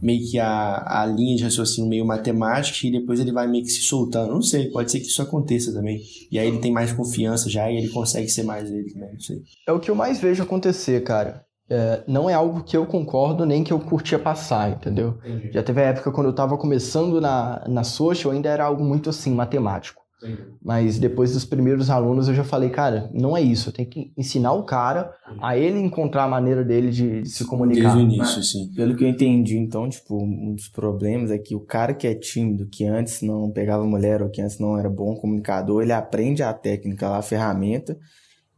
Meio que a, a linha de raciocínio meio matemática e depois ele vai meio que se soltando. Não sei, pode ser que isso aconteça também. E aí ele tem mais confiança já e ele consegue ser mais ele também, não sei. É o que eu mais vejo acontecer, cara é, não é algo que eu concordo nem que eu curtia passar, entendeu? Entendi. Já teve a época quando eu estava começando na, na social, ainda era algo muito assim, matemático. Mas depois dos primeiros alunos eu já falei, cara, não é isso. Eu tenho que ensinar o cara a ele encontrar a maneira dele de, de se comunicar. Desde o início, sim. Pelo que eu entendi, então, tipo, um dos problemas é que o cara que é tímido, que antes não pegava mulher ou que antes não era bom comunicador, ele aprende a técnica, a ferramenta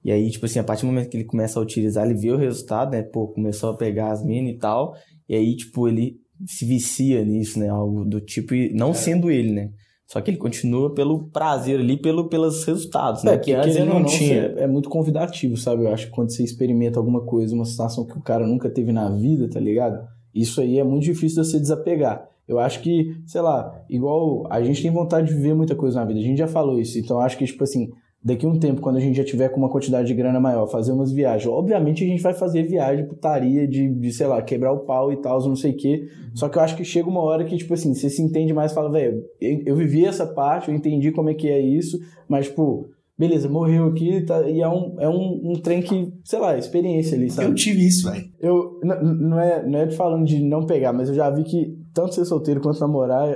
e aí, tipo assim, a partir do momento que ele começa a utilizar, ele vê o resultado, né? Pô, começou a pegar as minas e tal. E aí, tipo, ele se vicia nisso, né? Algo do tipo, não sendo ele, né? Só que ele continua pelo prazer ali, pelo, pelos resultados, né? É, que antes ele não, não tinha. É muito convidativo, sabe? Eu acho que quando você experimenta alguma coisa, uma situação que o cara nunca teve na vida, tá ligado? Isso aí é muito difícil de você desapegar. Eu acho que, sei lá, igual a gente tem vontade de viver muita coisa na vida. A gente já falou isso. Então, eu acho que, tipo assim, daqui a um tempo, quando a gente já tiver com uma quantidade de grana maior, fazer umas viagens. Obviamente a gente vai fazer viagem, putaria, de, de sei lá, quebrar o pau e tal, não sei o quê. Uhum. Só que eu acho que chega uma hora que, tipo assim, você se entende mais e fala, velho, eu, eu, vivi essa parte, eu entendi como é que é isso, mas, tipo, beleza, morreu aqui tá, e é um, é um, um trem que, sei lá, experiência ali, sabe? Eu tive isso, velho. Eu, não, é, não é de falando de não pegar, mas eu já vi que tanto ser solteiro quanto namorar,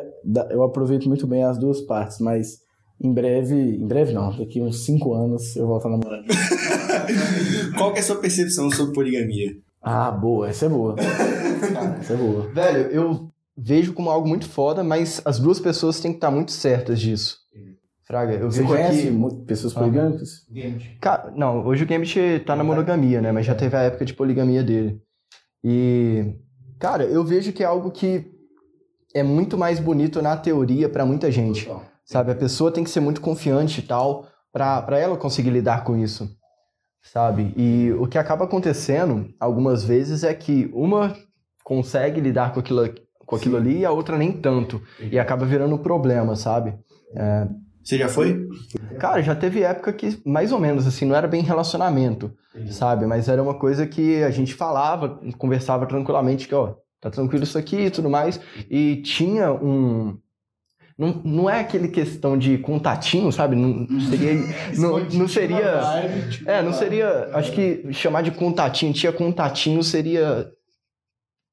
eu aproveito muito bem as duas partes, mas em breve, em breve não, daqui uns 5 anos eu volto a namorar. Qual que é a sua percepção sobre poligamia? Ah, boa, essa é boa. essa é boa. Velho, eu vejo como algo muito foda, mas as duas pessoas têm que estar muito certas disso. Fraga, eu Você vejo conhece pessoas poligâmicas? Ca- Não, hoje o Gambit tá na monogamia, né? Mas já teve a época de poligamia dele. E, cara, eu vejo que é algo que é muito mais bonito na teoria pra muita gente. Sabe? A pessoa tem que ser muito confiante e tal pra, pra ela conseguir lidar com isso. Sabe? E o que acaba acontecendo algumas vezes é que uma consegue lidar com aquilo, com aquilo ali e a outra nem tanto. E acaba virando um problema, sabe? Você já foi? Cara, já teve época que, mais ou menos, assim, não era bem relacionamento, sabe? Mas era uma coisa que a gente falava, conversava tranquilamente, que, ó, tá tranquilo isso aqui e tudo mais. E tinha um. Não, não é aquele questão de contatinho, sabe? Não seria. não, não seria. É, não seria. Acho que chamar de contatinho, tinha contatinho seria.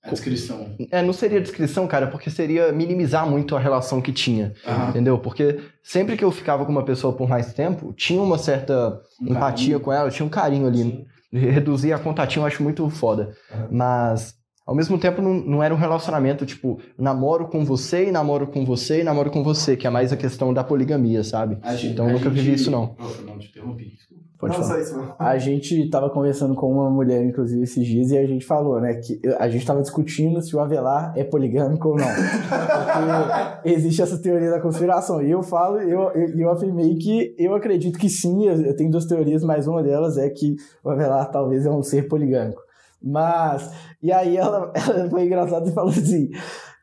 A descrição. É, não seria descrição, cara, porque seria minimizar muito a relação que tinha. Entendeu? Porque sempre que eu ficava com uma pessoa por mais tempo, tinha uma certa empatia com ela, tinha um carinho ali. Reduzir a contatinho eu acho muito foda. Mas, ao mesmo tempo, não, não era um relacionamento, tipo, namoro com você e namoro com você e namoro com você, que é mais a questão da poligamia, sabe? Então eu nunca vivi isso, não. não te interrompi. Pode não, falar. só isso. A gente tava conversando com uma mulher, inclusive, esses dias, e a gente falou, né, que a gente tava discutindo se o Avelar é poligâmico ou não. Porque existe essa teoria da conspiração. E eu falo, eu, eu, eu afirmei que eu acredito que sim, eu eu tenho duas teorias, mas uma delas é que o Avelar talvez é um ser poligâmico. Mas, e aí ela, ela foi engraçada e falou assim.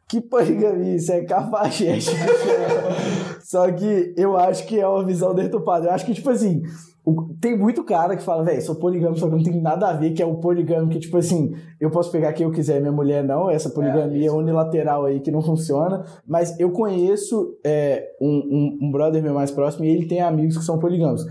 Que poligamia, isso é cafajeste. Só que eu acho que é uma visão deturpada. Eu acho que, tipo assim, tem muito cara que fala, velho, sou poligâmico, só que não tem nada a ver que é o poligâmico, que, tipo assim, eu posso pegar quem eu quiser, minha mulher não, essa poligamia unilateral aí que não funciona. Mas eu conheço é, um, um, um brother meu mais próximo e ele tem amigos que são poligâmicos.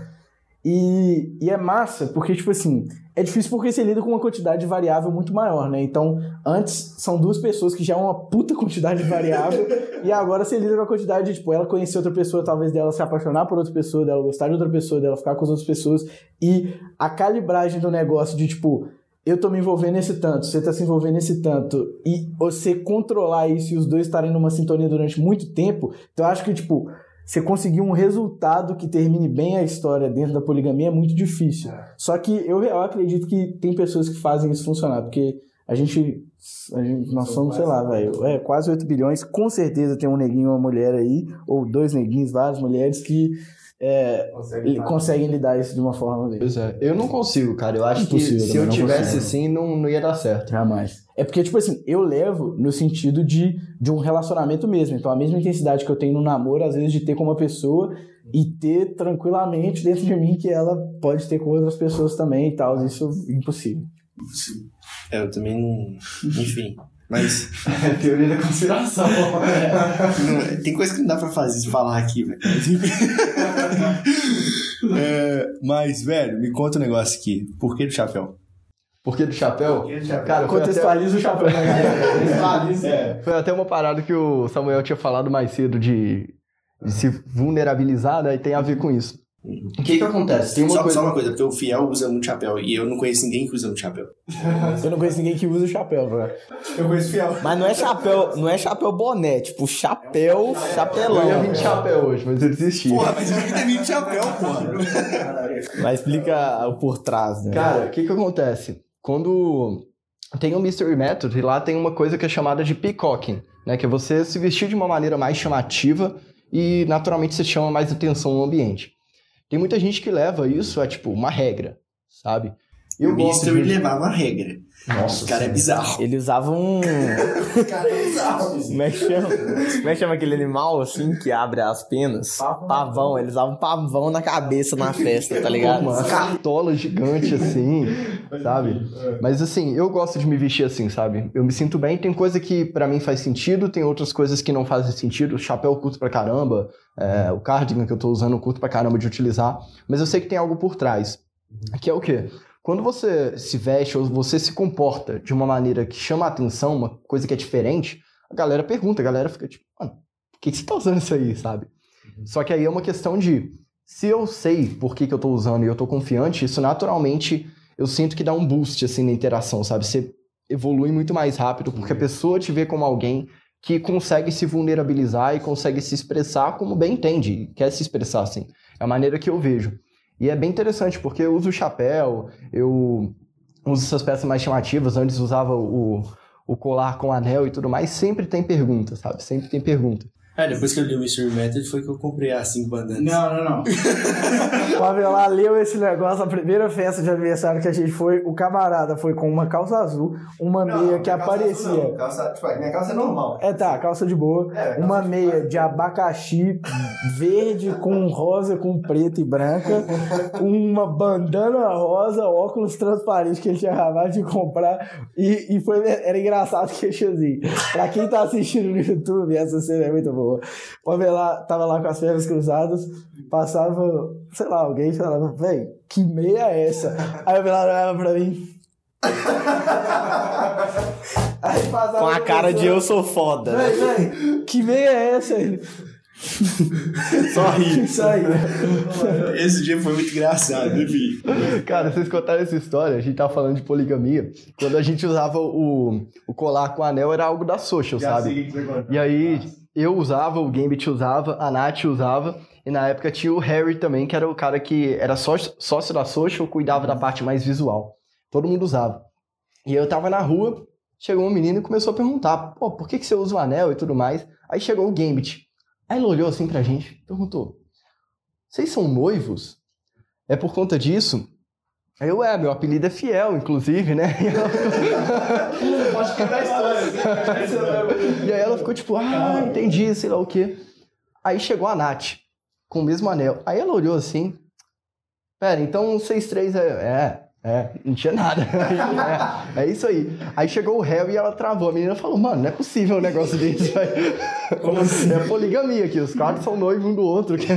E, e é massa, porque, tipo assim, é difícil porque você lida com uma quantidade de variável muito maior, né? Então, antes são duas pessoas que já é uma puta quantidade de variável, e agora você lida com a quantidade de, tipo, ela conhecer outra pessoa, talvez dela se apaixonar por outra pessoa, dela gostar de outra pessoa, dela ficar com as outras pessoas, e a calibragem do negócio de, tipo, eu tô me envolvendo nesse tanto, você tá se envolvendo nesse tanto, e você controlar isso e os dois estarem numa sintonia durante muito tempo, então eu acho que, tipo, você conseguir um resultado que termine bem a história dentro da poligamia é muito difícil. Só que eu, eu acredito que tem pessoas que fazem isso funcionar, porque a gente, a gente nós somos, sei lá, velho, é, quase 8 bilhões, com certeza tem um neguinho, uma mulher aí, ou dois neguinhos, várias mulheres que é, li- conseguem lidar isso de uma forma. Pois é, eu não consigo, cara. Eu acho Impossível que se eu não tivesse consigo. assim, não, não ia dar certo. Jamais. É porque, tipo assim, eu levo no sentido de, de um relacionamento mesmo. Então, a mesma intensidade que eu tenho no namoro, às vezes, de ter com uma pessoa e ter tranquilamente dentro de mim que ela pode ter com outras pessoas também e tal. Isso é impossível. É, eu também não. Enfim. Mas. É teoria da conspiração. não- tem coisa que não dá pra fazer, falar aqui, velho. É, mas, velho, me conta um negócio aqui. Por que do chapéu? Por que do chapéu? Cara, até, Contextualiza o chapéu. É. foi até uma parada que o Samuel tinha falado mais cedo de, de se vulnerabilizar, né? E tem a ver com isso. O que que acontece? Tem uma Só, coisa... só uma coisa, porque o Fiel usa muito chapéu e eu não conheço ninguém que usa muito chapéu. Eu não conheço ninguém que usa o chapéu, velho. Eu conheço Fiel. Mas não é chapéu, não é chapéu boné, tipo chapéu, chapelão. Eu ia vir de chapéu hoje, mas eu desisti. Porra, mas eu ter vindo de chapéu, porra. Mas explica o por trás, né? Cara, o que que acontece? Quando tem o Mystery Method, e lá tem uma coisa que é chamada de peacocking, né? Que é você se vestir de uma maneira mais chamativa e naturalmente você chama mais atenção no ambiente. Tem muita gente que leva isso a, tipo, uma regra, sabe? Eu o gosto Mister de... levava a regra. Nossa, O cara é bizarro. Ele usava um. O cara é bizarro. Como é que chama? Como é que chama aquele animal assim que abre as penas? Pavão. Ele usava um pavão na cabeça na festa, tá ligado? uma cartola gigante assim, sabe? Mas assim, eu gosto de me vestir assim, sabe? Eu me sinto bem. Tem coisa que pra mim faz sentido, tem outras coisas que não fazem sentido. O chapéu eu curto pra caramba, é, o cardigan que eu tô usando eu curto pra caramba de utilizar. Mas eu sei que tem algo por trás. Que é o quê? Quando você se veste ou você se comporta de uma maneira que chama a atenção, uma coisa que é diferente, a galera pergunta, a galera fica tipo, mano, por que, que você tá usando isso aí, sabe? Só que aí é uma questão de, se eu sei por que, que eu tô usando e eu tô confiante, isso naturalmente eu sinto que dá um boost assim na interação, sabe? Você evolui muito mais rápido porque a pessoa te vê como alguém que consegue se vulnerabilizar e consegue se expressar como bem entende, quer se expressar assim. É a maneira que eu vejo. E é bem interessante, porque eu uso o chapéu, eu uso essas peças mais chamativas, antes usava o, o colar com anel e tudo mais, sempre tem pergunta, sabe? Sempre tem pergunta. É, depois que eu li o Mystery Method foi que eu comprei as cinco bandanas. Não, não, não. o Avelar leu esse negócio, a primeira festa de aniversário que a gente foi, o camarada foi com uma calça azul, uma meia que aparecia. Calça, tipo, minha calça é normal. É, tá, calça de boa. É, calça uma de meia de abacaxi verde com rosa, com preto e branca. uma bandana rosa, óculos transparentes que ele tinha acabado de comprar. E, e foi, era engraçado que tinha assim. Pra quem tá assistindo no YouTube, essa cena é muito boa. O Avelar tava lá com as pernas cruzadas, passava, sei lá, alguém falava, véi, que meia é essa? Aí o Avelar olhava pra mim. Aí passava Com a cara de eu sou foda. Véi, véi, que meia é essa? Ele, Só ri. isso aí. Esse dia foi muito engraçado, enfim. Cara, vocês contaram essa história, a gente tava falando de poligamia. Quando a gente usava o, o colar com anel, era algo da social, sabe? E aí, eu usava, o Gambit usava, a Nath usava, e na época tinha o Harry também, que era o cara que era sócio, sócio da social, cuidava da parte mais visual. Todo mundo usava. E eu tava na rua, chegou um menino e começou a perguntar, pô, por que, que você usa o anel e tudo mais? Aí chegou o Gambit. Aí ele olhou assim pra gente, perguntou, vocês são noivos? É por conta disso? Aí eu, é, meu apelido é Fiel, inclusive, né? E ela- Pode contar a história. e aí ela ficou tipo, ah, entendi, sei lá o quê. Aí chegou a Nath, com o mesmo anel. Aí ela olhou assim, pera, então vocês três é... É, é, não tinha nada. é, é isso aí. Aí chegou o réu e ela travou. A menina falou, mano, não é possível um negócio desse. Como assim? É poligamia aqui, os quatro são noivos um do outro.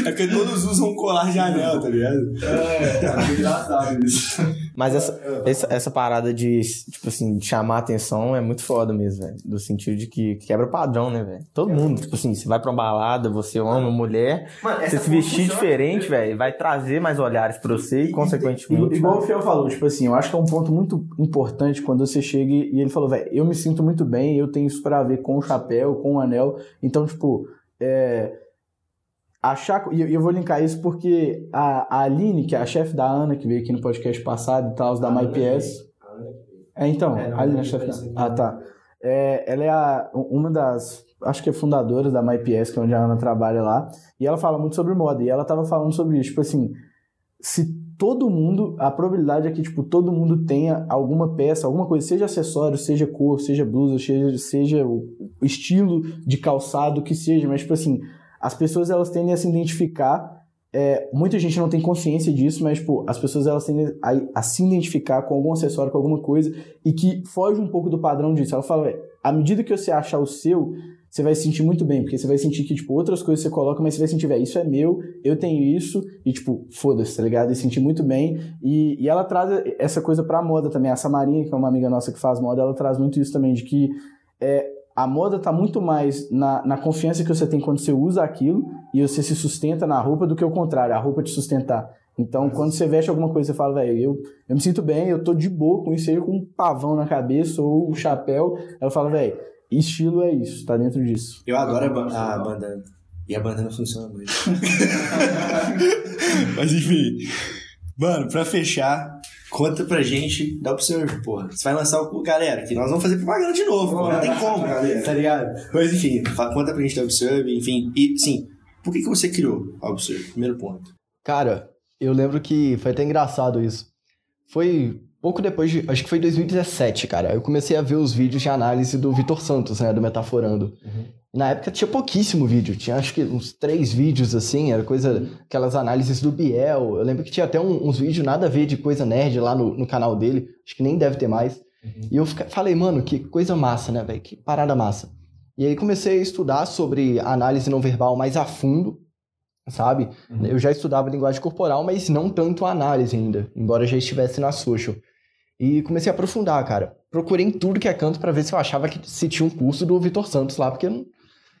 É porque todos usam um colar de anel, tá ligado? É, que engraçado isso. Mas essa, essa, essa parada de, tipo assim, de chamar atenção é muito foda mesmo, velho. Do sentido de que quebra o padrão, né, velho? Todo mundo, tipo assim, você vai pra uma balada, você ama uma mulher, Mano, você se vestir diferente, velho, vai trazer mais olhares pra você e, consequentemente. Igual o Fiel falou, tipo assim, eu acho que é um ponto muito importante quando você chega e e ele falou, velho, eu me sinto muito bem, eu tenho isso pra ver com o chapéu, com o anel. Então, tipo, é. Achar. E eu- vou linkar isso porque a, a Aline, que é a chefe da Ana, que veio aqui no podcast passado e tal, da MyPS. É, então, É, não, a Aline é a chefe da. Ah, tá. É, ela é a, uma das. Acho que é fundadora da MyPS, que é onde a Ana trabalha lá. E ela fala muito sobre moda. E ela tava falando sobre isso. Tipo assim, se todo mundo, a probabilidade é que, tipo, todo mundo tenha alguma peça, alguma coisa, seja acessório, seja cor, seja blusa, seja, seja o estilo de calçado, que seja, mas, tipo assim, as pessoas, elas tendem a se identificar, é, muita gente não tem consciência disso, mas, tipo, as pessoas, elas tendem a, a se identificar com algum acessório, com alguma coisa, e que foge um pouco do padrão disso. Ela fala, "Véi, à medida que você achar o seu, você vai se sentir muito bem, porque você vai sentir que, tipo, outras coisas você coloca, mas você vai sentir, velho, isso é meu, eu tenho isso, e, tipo, foda-se, tá ligado? E sentir muito bem. E, e ela traz essa coisa pra moda também. A Samarinha, que é uma amiga nossa que faz moda, ela traz muito isso também, de que é, a moda tá muito mais na, na confiança que você tem quando você usa aquilo e você se sustenta na roupa do que o contrário, a roupa te sustentar. Então, quando você veste alguma coisa, você fala, velho, eu, eu me sinto bem, eu tô de boa com isso, seja com um pavão na cabeça ou o chapéu. Ela fala, velho, estilo é isso, tá dentro disso. Eu adoro a, ba- a bandana. E a bandana funciona muito. Mas enfim. Mano, pra fechar, conta pra gente da Observe, porra. Você vai lançar o. Galera, que nós vamos fazer propaganda de novo, pô. Não tem como, tá ligado? Mas enfim, conta pra gente da Observe, enfim. E sim, por que, que você criou a Observe? Primeiro ponto. Cara, eu lembro que foi até engraçado isso. foi pouco depois de. Acho que foi 2017, cara. Eu comecei a ver os vídeos de análise do Vitor Santos, né? Do Metaforando. Uhum. Na época tinha pouquíssimo vídeo, tinha acho que uns três vídeos assim, era coisa, aquelas análises do Biel. Eu lembro que tinha até um, uns vídeos nada a ver de coisa nerd lá no, no canal dele, acho que nem deve ter mais. Uhum. E eu falei, mano, que coisa massa, né, velho? Que parada massa. E aí comecei a estudar sobre análise não verbal mais a fundo, sabe? Uhum. Eu já estudava linguagem corporal, mas não tanto a análise ainda, embora já estivesse na social. E comecei a aprofundar, cara. Procurei em tudo que é canto para ver se eu achava que se tinha um curso do Vitor Santos lá, porque eu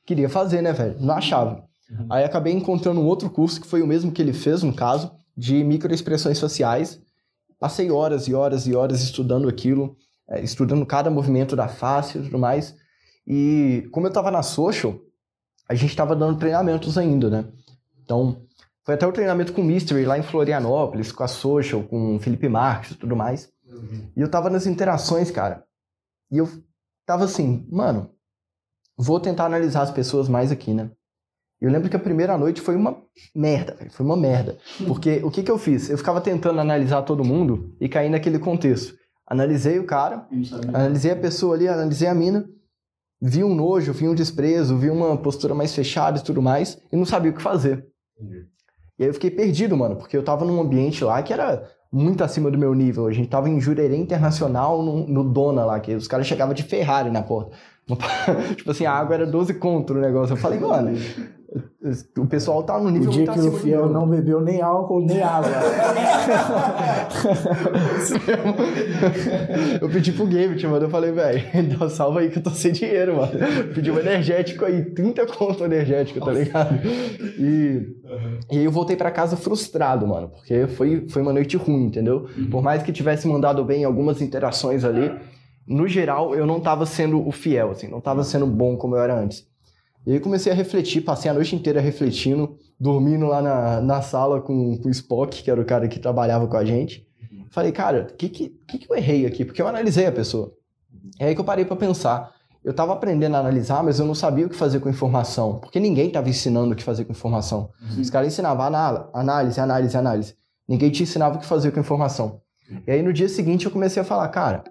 queria fazer, né, velho? Não achava. Uhum. Aí acabei encontrando um outro curso que foi o mesmo que ele fez, no caso, de microexpressões sociais. Passei horas e horas e horas estudando aquilo, é, estudando cada movimento da face e tudo mais. E como eu tava na social, a gente tava dando treinamentos ainda, né? Então, foi até o treinamento com o Mystery lá em Florianópolis, com a social, com o Felipe Marques e tudo mais. Uhum. E eu tava nas interações, cara. E eu tava assim, mano, Vou tentar analisar as pessoas mais aqui, né? Eu lembro que a primeira noite foi uma merda, foi uma merda. Porque o que, que eu fiz? Eu ficava tentando analisar todo mundo e caí naquele contexto. Analisei o cara, analisei a pessoa ali, analisei a mina, vi um nojo, vi um desprezo, vi uma postura mais fechada e tudo mais, e não sabia o que fazer. E aí eu fiquei perdido, mano, porque eu tava num ambiente lá que era muito acima do meu nível. A gente tava em Jurerê Internacional, no, no Dona lá, que os caras chegavam de Ferrari na porta. tipo assim, a água era 12 conto no negócio. Eu falei, mano, o pessoal tá no nível O dia que o Fiel não bebeu nem álcool, nem água. eu pedi pro game, mano. Eu falei, velho, salva aí que eu tô sem dinheiro, mano. Pedi um energético aí, 30 conto energético, tá ligado? E, e aí eu voltei para casa frustrado, mano, porque foi, foi uma noite ruim, entendeu? Por mais que tivesse mandado bem algumas interações ali, no geral, eu não estava sendo o fiel, assim, não estava sendo bom como eu era antes. E aí comecei a refletir, passei a noite inteira refletindo, dormindo lá na, na sala com, com o Spock, que era o cara que trabalhava com a gente. Falei, cara, o que, que, que, eu errei aqui? Porque eu analisei a pessoa. É aí que eu parei para pensar. Eu estava aprendendo a analisar, mas eu não sabia o que fazer com informação, porque ninguém estava ensinando o que fazer com informação. Uhum. Os caras ensinavam análise, análise, análise. Ninguém te ensinava o que fazer com informação. E aí no dia seguinte eu comecei a falar, cara,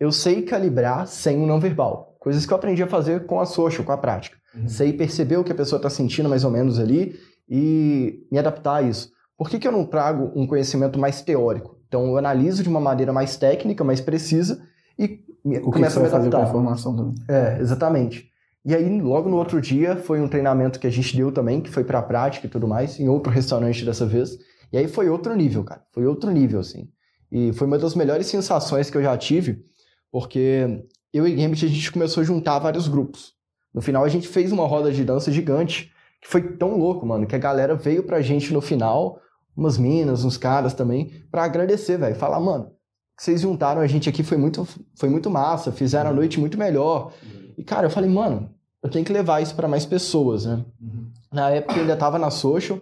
eu sei calibrar sem o não verbal. Coisas que eu aprendi a fazer com a social, com a prática. Uhum. Sei perceber o que a pessoa está sentindo mais ou menos ali e me adaptar a isso. Por que, que eu não trago um conhecimento mais teórico? Então eu analiso de uma maneira mais técnica, mais precisa e o começo a me adaptar. Fazer com a informação também. É, exatamente. E aí, logo no outro dia, foi um treinamento que a gente deu também, que foi para a prática e tudo mais, em outro restaurante dessa vez. E aí foi outro nível, cara. Foi outro nível, assim. E foi uma das melhores sensações que eu já tive, porque eu e Gambit a gente começou a juntar vários grupos. No final a gente fez uma roda de dança gigante, que foi tão louco, mano, que a galera veio pra gente no final, umas minas, uns caras também, para agradecer, velho. Falar, mano, vocês juntaram a gente aqui foi muito, foi muito massa, fizeram a noite muito melhor. E, cara, eu falei, mano, eu tenho que levar isso para mais pessoas, né? Uhum. Na época eu ainda tava na social,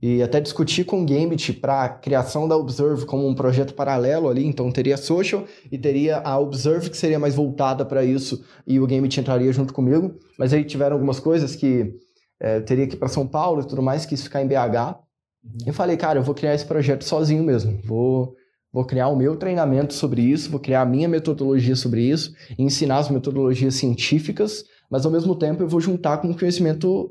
e até discutir com o Gambit para a criação da Observe como um projeto paralelo ali, então teria Social e teria a Observe que seria mais voltada para isso e o Gambit entraria junto comigo, mas aí tiveram algumas coisas que é, teria que ir para São Paulo e tudo mais, quis ficar em BH. Uhum. Eu falei, cara, eu vou criar esse projeto sozinho mesmo, vou, vou criar o meu treinamento sobre isso, vou criar a minha metodologia sobre isso, ensinar as metodologias científicas, mas ao mesmo tempo eu vou juntar com o conhecimento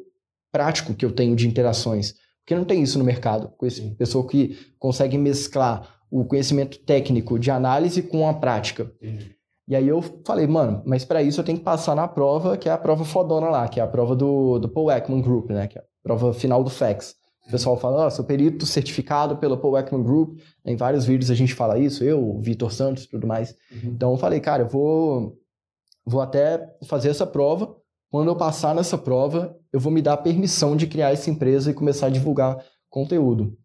prático que eu tenho de interações. Porque não tem isso no mercado. Pessoa que consegue mesclar o conhecimento técnico de análise com a prática. E aí eu falei, mano, mas para isso eu tenho que passar na prova, que é a prova fodona lá, que é a prova do, do Paul Ekman Group, né? Que é a prova final do FACS. O pessoal fala, oh, sou perito certificado pela Paul Ekman Group. Em vários vídeos a gente fala isso, eu, o Vitor Santos e tudo mais. Uhum. Então eu falei, cara, eu vou, vou até fazer essa prova quando eu passar nessa prova, eu vou me dar a permissão de criar essa empresa e começar a divulgar conteúdo.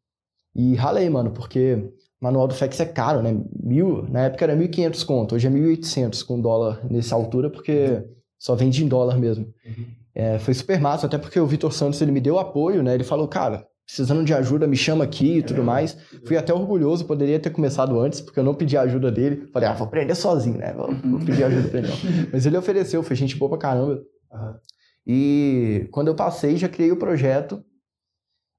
E ralei, mano, porque manual do FEX é caro, né? Mil, na época era 1.500 conto, hoje é 1.800 com dólar nessa altura, porque só vende em dólar mesmo. Uhum. É, foi super massa, até porque o Vitor Santos ele me deu apoio, né? Ele falou, cara, precisando de ajuda, me chama aqui e tudo mais. Fui até orgulhoso, poderia ter começado antes, porque eu não pedi ajuda dele. Falei, ah, vou aprender sozinho, né? Vou, vou pedir ajuda pra ele. Não. Mas ele ofereceu, foi gente boa pra caramba. Uhum. E quando eu passei, já criei o projeto.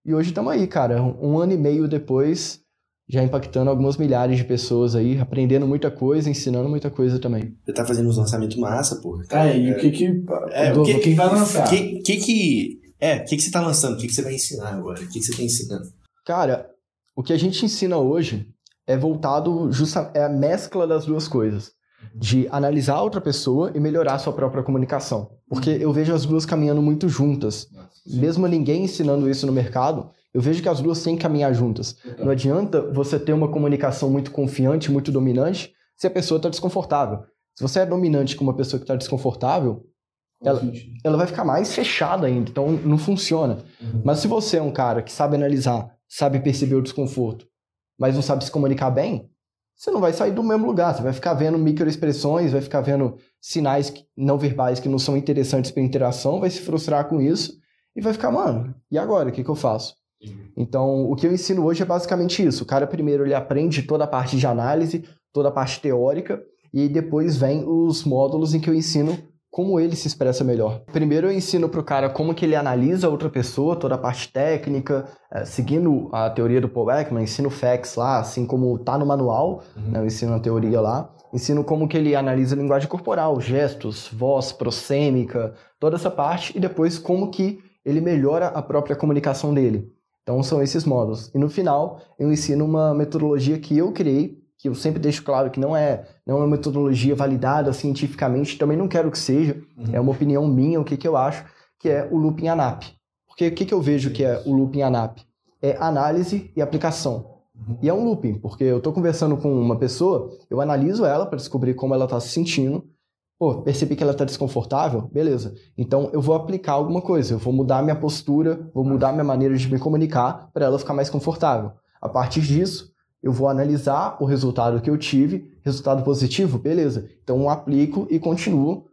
E hoje estamos aí, cara. Um ano e meio depois, já impactando algumas milhares de pessoas aí, aprendendo muita coisa, ensinando muita coisa também. Você tá fazendo uns lançamentos massa, pô. Tá, É, e o que que. É, do- o que, quem vai lançar? Que, que que... É, o que que você tá lançando? O que que você vai ensinar agora? O que que você tá ensinando? Cara, o que a gente ensina hoje é voltado justa é a mescla das duas coisas. De analisar a outra pessoa e melhorar a sua própria comunicação. Porque eu vejo as duas caminhando muito juntas. Mesmo ninguém ensinando isso no mercado, eu vejo que as duas têm que caminhar juntas. Não adianta você ter uma comunicação muito confiante, muito dominante, se a pessoa está desconfortável. Se você é dominante com uma pessoa que está desconfortável, ela, ela vai ficar mais fechada ainda, então não funciona. Mas se você é um cara que sabe analisar, sabe perceber o desconforto, mas não sabe se comunicar bem, você não vai sair do mesmo lugar. Você vai ficar vendo microexpressões, vai ficar vendo sinais não verbais que não são interessantes para interação, vai se frustrar com isso e vai ficar, mano, e agora? O que, que eu faço? Então, o que eu ensino hoje é basicamente isso. O cara primeiro ele aprende toda a parte de análise, toda a parte teórica, e depois vem os módulos em que eu ensino como ele se expressa melhor. Primeiro eu ensino pro cara como que ele analisa outra pessoa, toda a parte técnica, eh, seguindo a teoria do Paul Ekman, ensino facts lá, assim como tá no manual, né, eu ensino a teoria lá. Ensino como que ele analisa a linguagem corporal, gestos, voz, prosêmica, toda essa parte, e depois como que ele melhora a própria comunicação dele. Então são esses módulos. E no final eu ensino uma metodologia que eu criei, que eu sempre deixo claro que não é, não é uma metodologia validada cientificamente, também não quero que seja, é uma opinião minha, o que, que eu acho, que é o looping ANAP. Porque o que, que eu vejo que é o looping ANAP? É análise e aplicação. E é um looping, porque eu estou conversando com uma pessoa, eu analiso ela para descobrir como ela está se sentindo, Pô, percebi que ela está desconfortável? Beleza. Então eu vou aplicar alguma coisa, eu vou mudar minha postura, vou mudar minha maneira de me comunicar para ela ficar mais confortável. A partir disso, eu vou analisar o resultado que eu tive, resultado positivo, beleza. Então eu aplico e continuo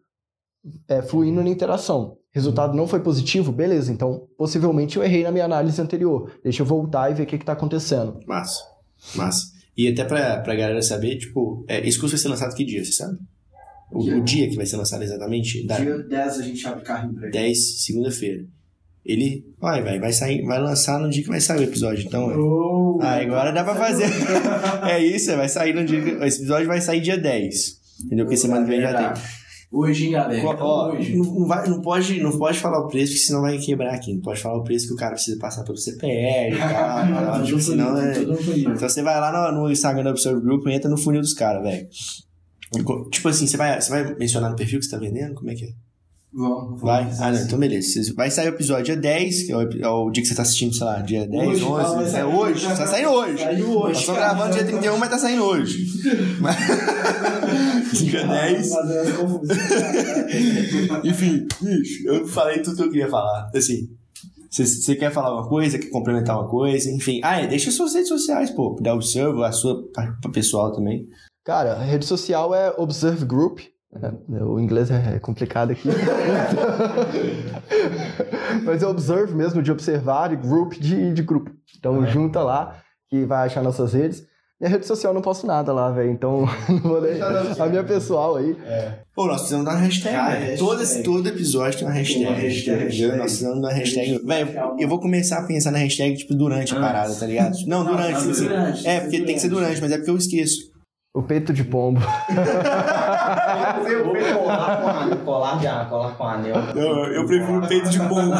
é, fluindo na interação. Resultado não foi positivo, beleza. Então possivelmente eu errei na minha análise anterior. Deixa eu voltar e ver o que está acontecendo. Massa. Massa. E até pra, pra galera saber, tipo, é, esse curso vai ser lançado que dia, você sabe? O, o dia que vai ser lançado exatamente? Da Dia 10 a gente abre carrinho pra ele. 10, segunda-feira. Ele vai, vai, vai sair, vai lançar no dia que vai sair o episódio, então. é. Oh, Ah, agora dá pra fazer. é isso, vai sair no dia. que- Esse episódio vai sair dia 10. Entendeu? Porque semana que vem já tem. Hoje, hein, galera? Ó, hoje. não, não vai, não, pode, não pode falar o preço, porque senão vai quebrar aqui. Não pode falar o preço que o cara precisa passar pelo CPR e tal. Tudo tipo, senão é. Então você vai lá no, no Instagram do Observe Group e entra no funil dos caras, velho. Tipo assim, você vai, você vai mencionar no perfil que você tá vendendo? Como é que é? Vamos, vamos Vai? Ah, não, assim. então beleza. Vai sair o episódio dia 10, que é o, é o dia que você tá assistindo, sei lá, dia 10, Hoje, 11. fala, vai é sair hoje, hoje. tá saindo hoje. Saiu hoje, Nós estamos gravando dia 31, mas tá saindo hoje. Dia 10. Fazendo as confusões. Enfim, bicho, eu falei tudo que eu queria falar. Assim, você quer falar uma coisa, quer complementar uma coisa, enfim. Ah, é, deixa suas redes sociais, pô. Da Observe, a sua pra, pra pessoal também. Cara, a rede social é Observe Group. É, o inglês é complicado aqui. Mas é Observe mesmo, de observar, e Group de, de grupo. Então junta lá, que vai achar nossas redes. Minha rede social eu não posto nada lá, velho. Então não vou deixar. A minha pessoal aí. Pô, nós precisamos dar uma hashtag. Ah, né? hashtag. Todo, esse- todo episódio tem uma hashtag. Uma hashtag. entendeu? Nós precisamos dar uma hashtag. Velho, eu vou começar a pensar na hashtag, tipo, durante a parada, tá ligado? Não, durante. Não, assim. durante, É, porque tem que ser durante, mas é porque eu esqueço. O peito de pombo. Colar com, colar, de, colar com anel. Eu, eu prefiro peito de pombo.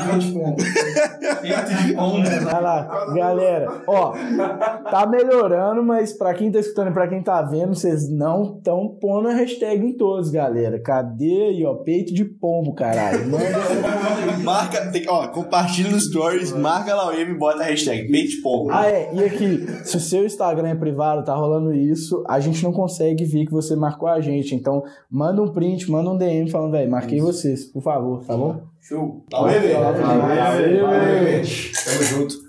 Vai lá, galera. Ó, tá melhorando, mas pra quem tá escutando e pra quem tá vendo, vocês não estão pondo a hashtag em todos, galera. Cadê aí, ó? Peito de pombo, caralho. Manda Marca, tem, ó, compartilha nos stories, marca lá o M e bota a hashtag peito de pombo. Ah, é, e aqui, se o seu Instagram é privado, tá rolando isso, a gente não consegue ver que você marcou a gente. Então, manda um print, manda um DM falando, velho, marquei vocês, por favor, tá bom? Show. Valeu, velho. Valeu, velho. Tamo junto.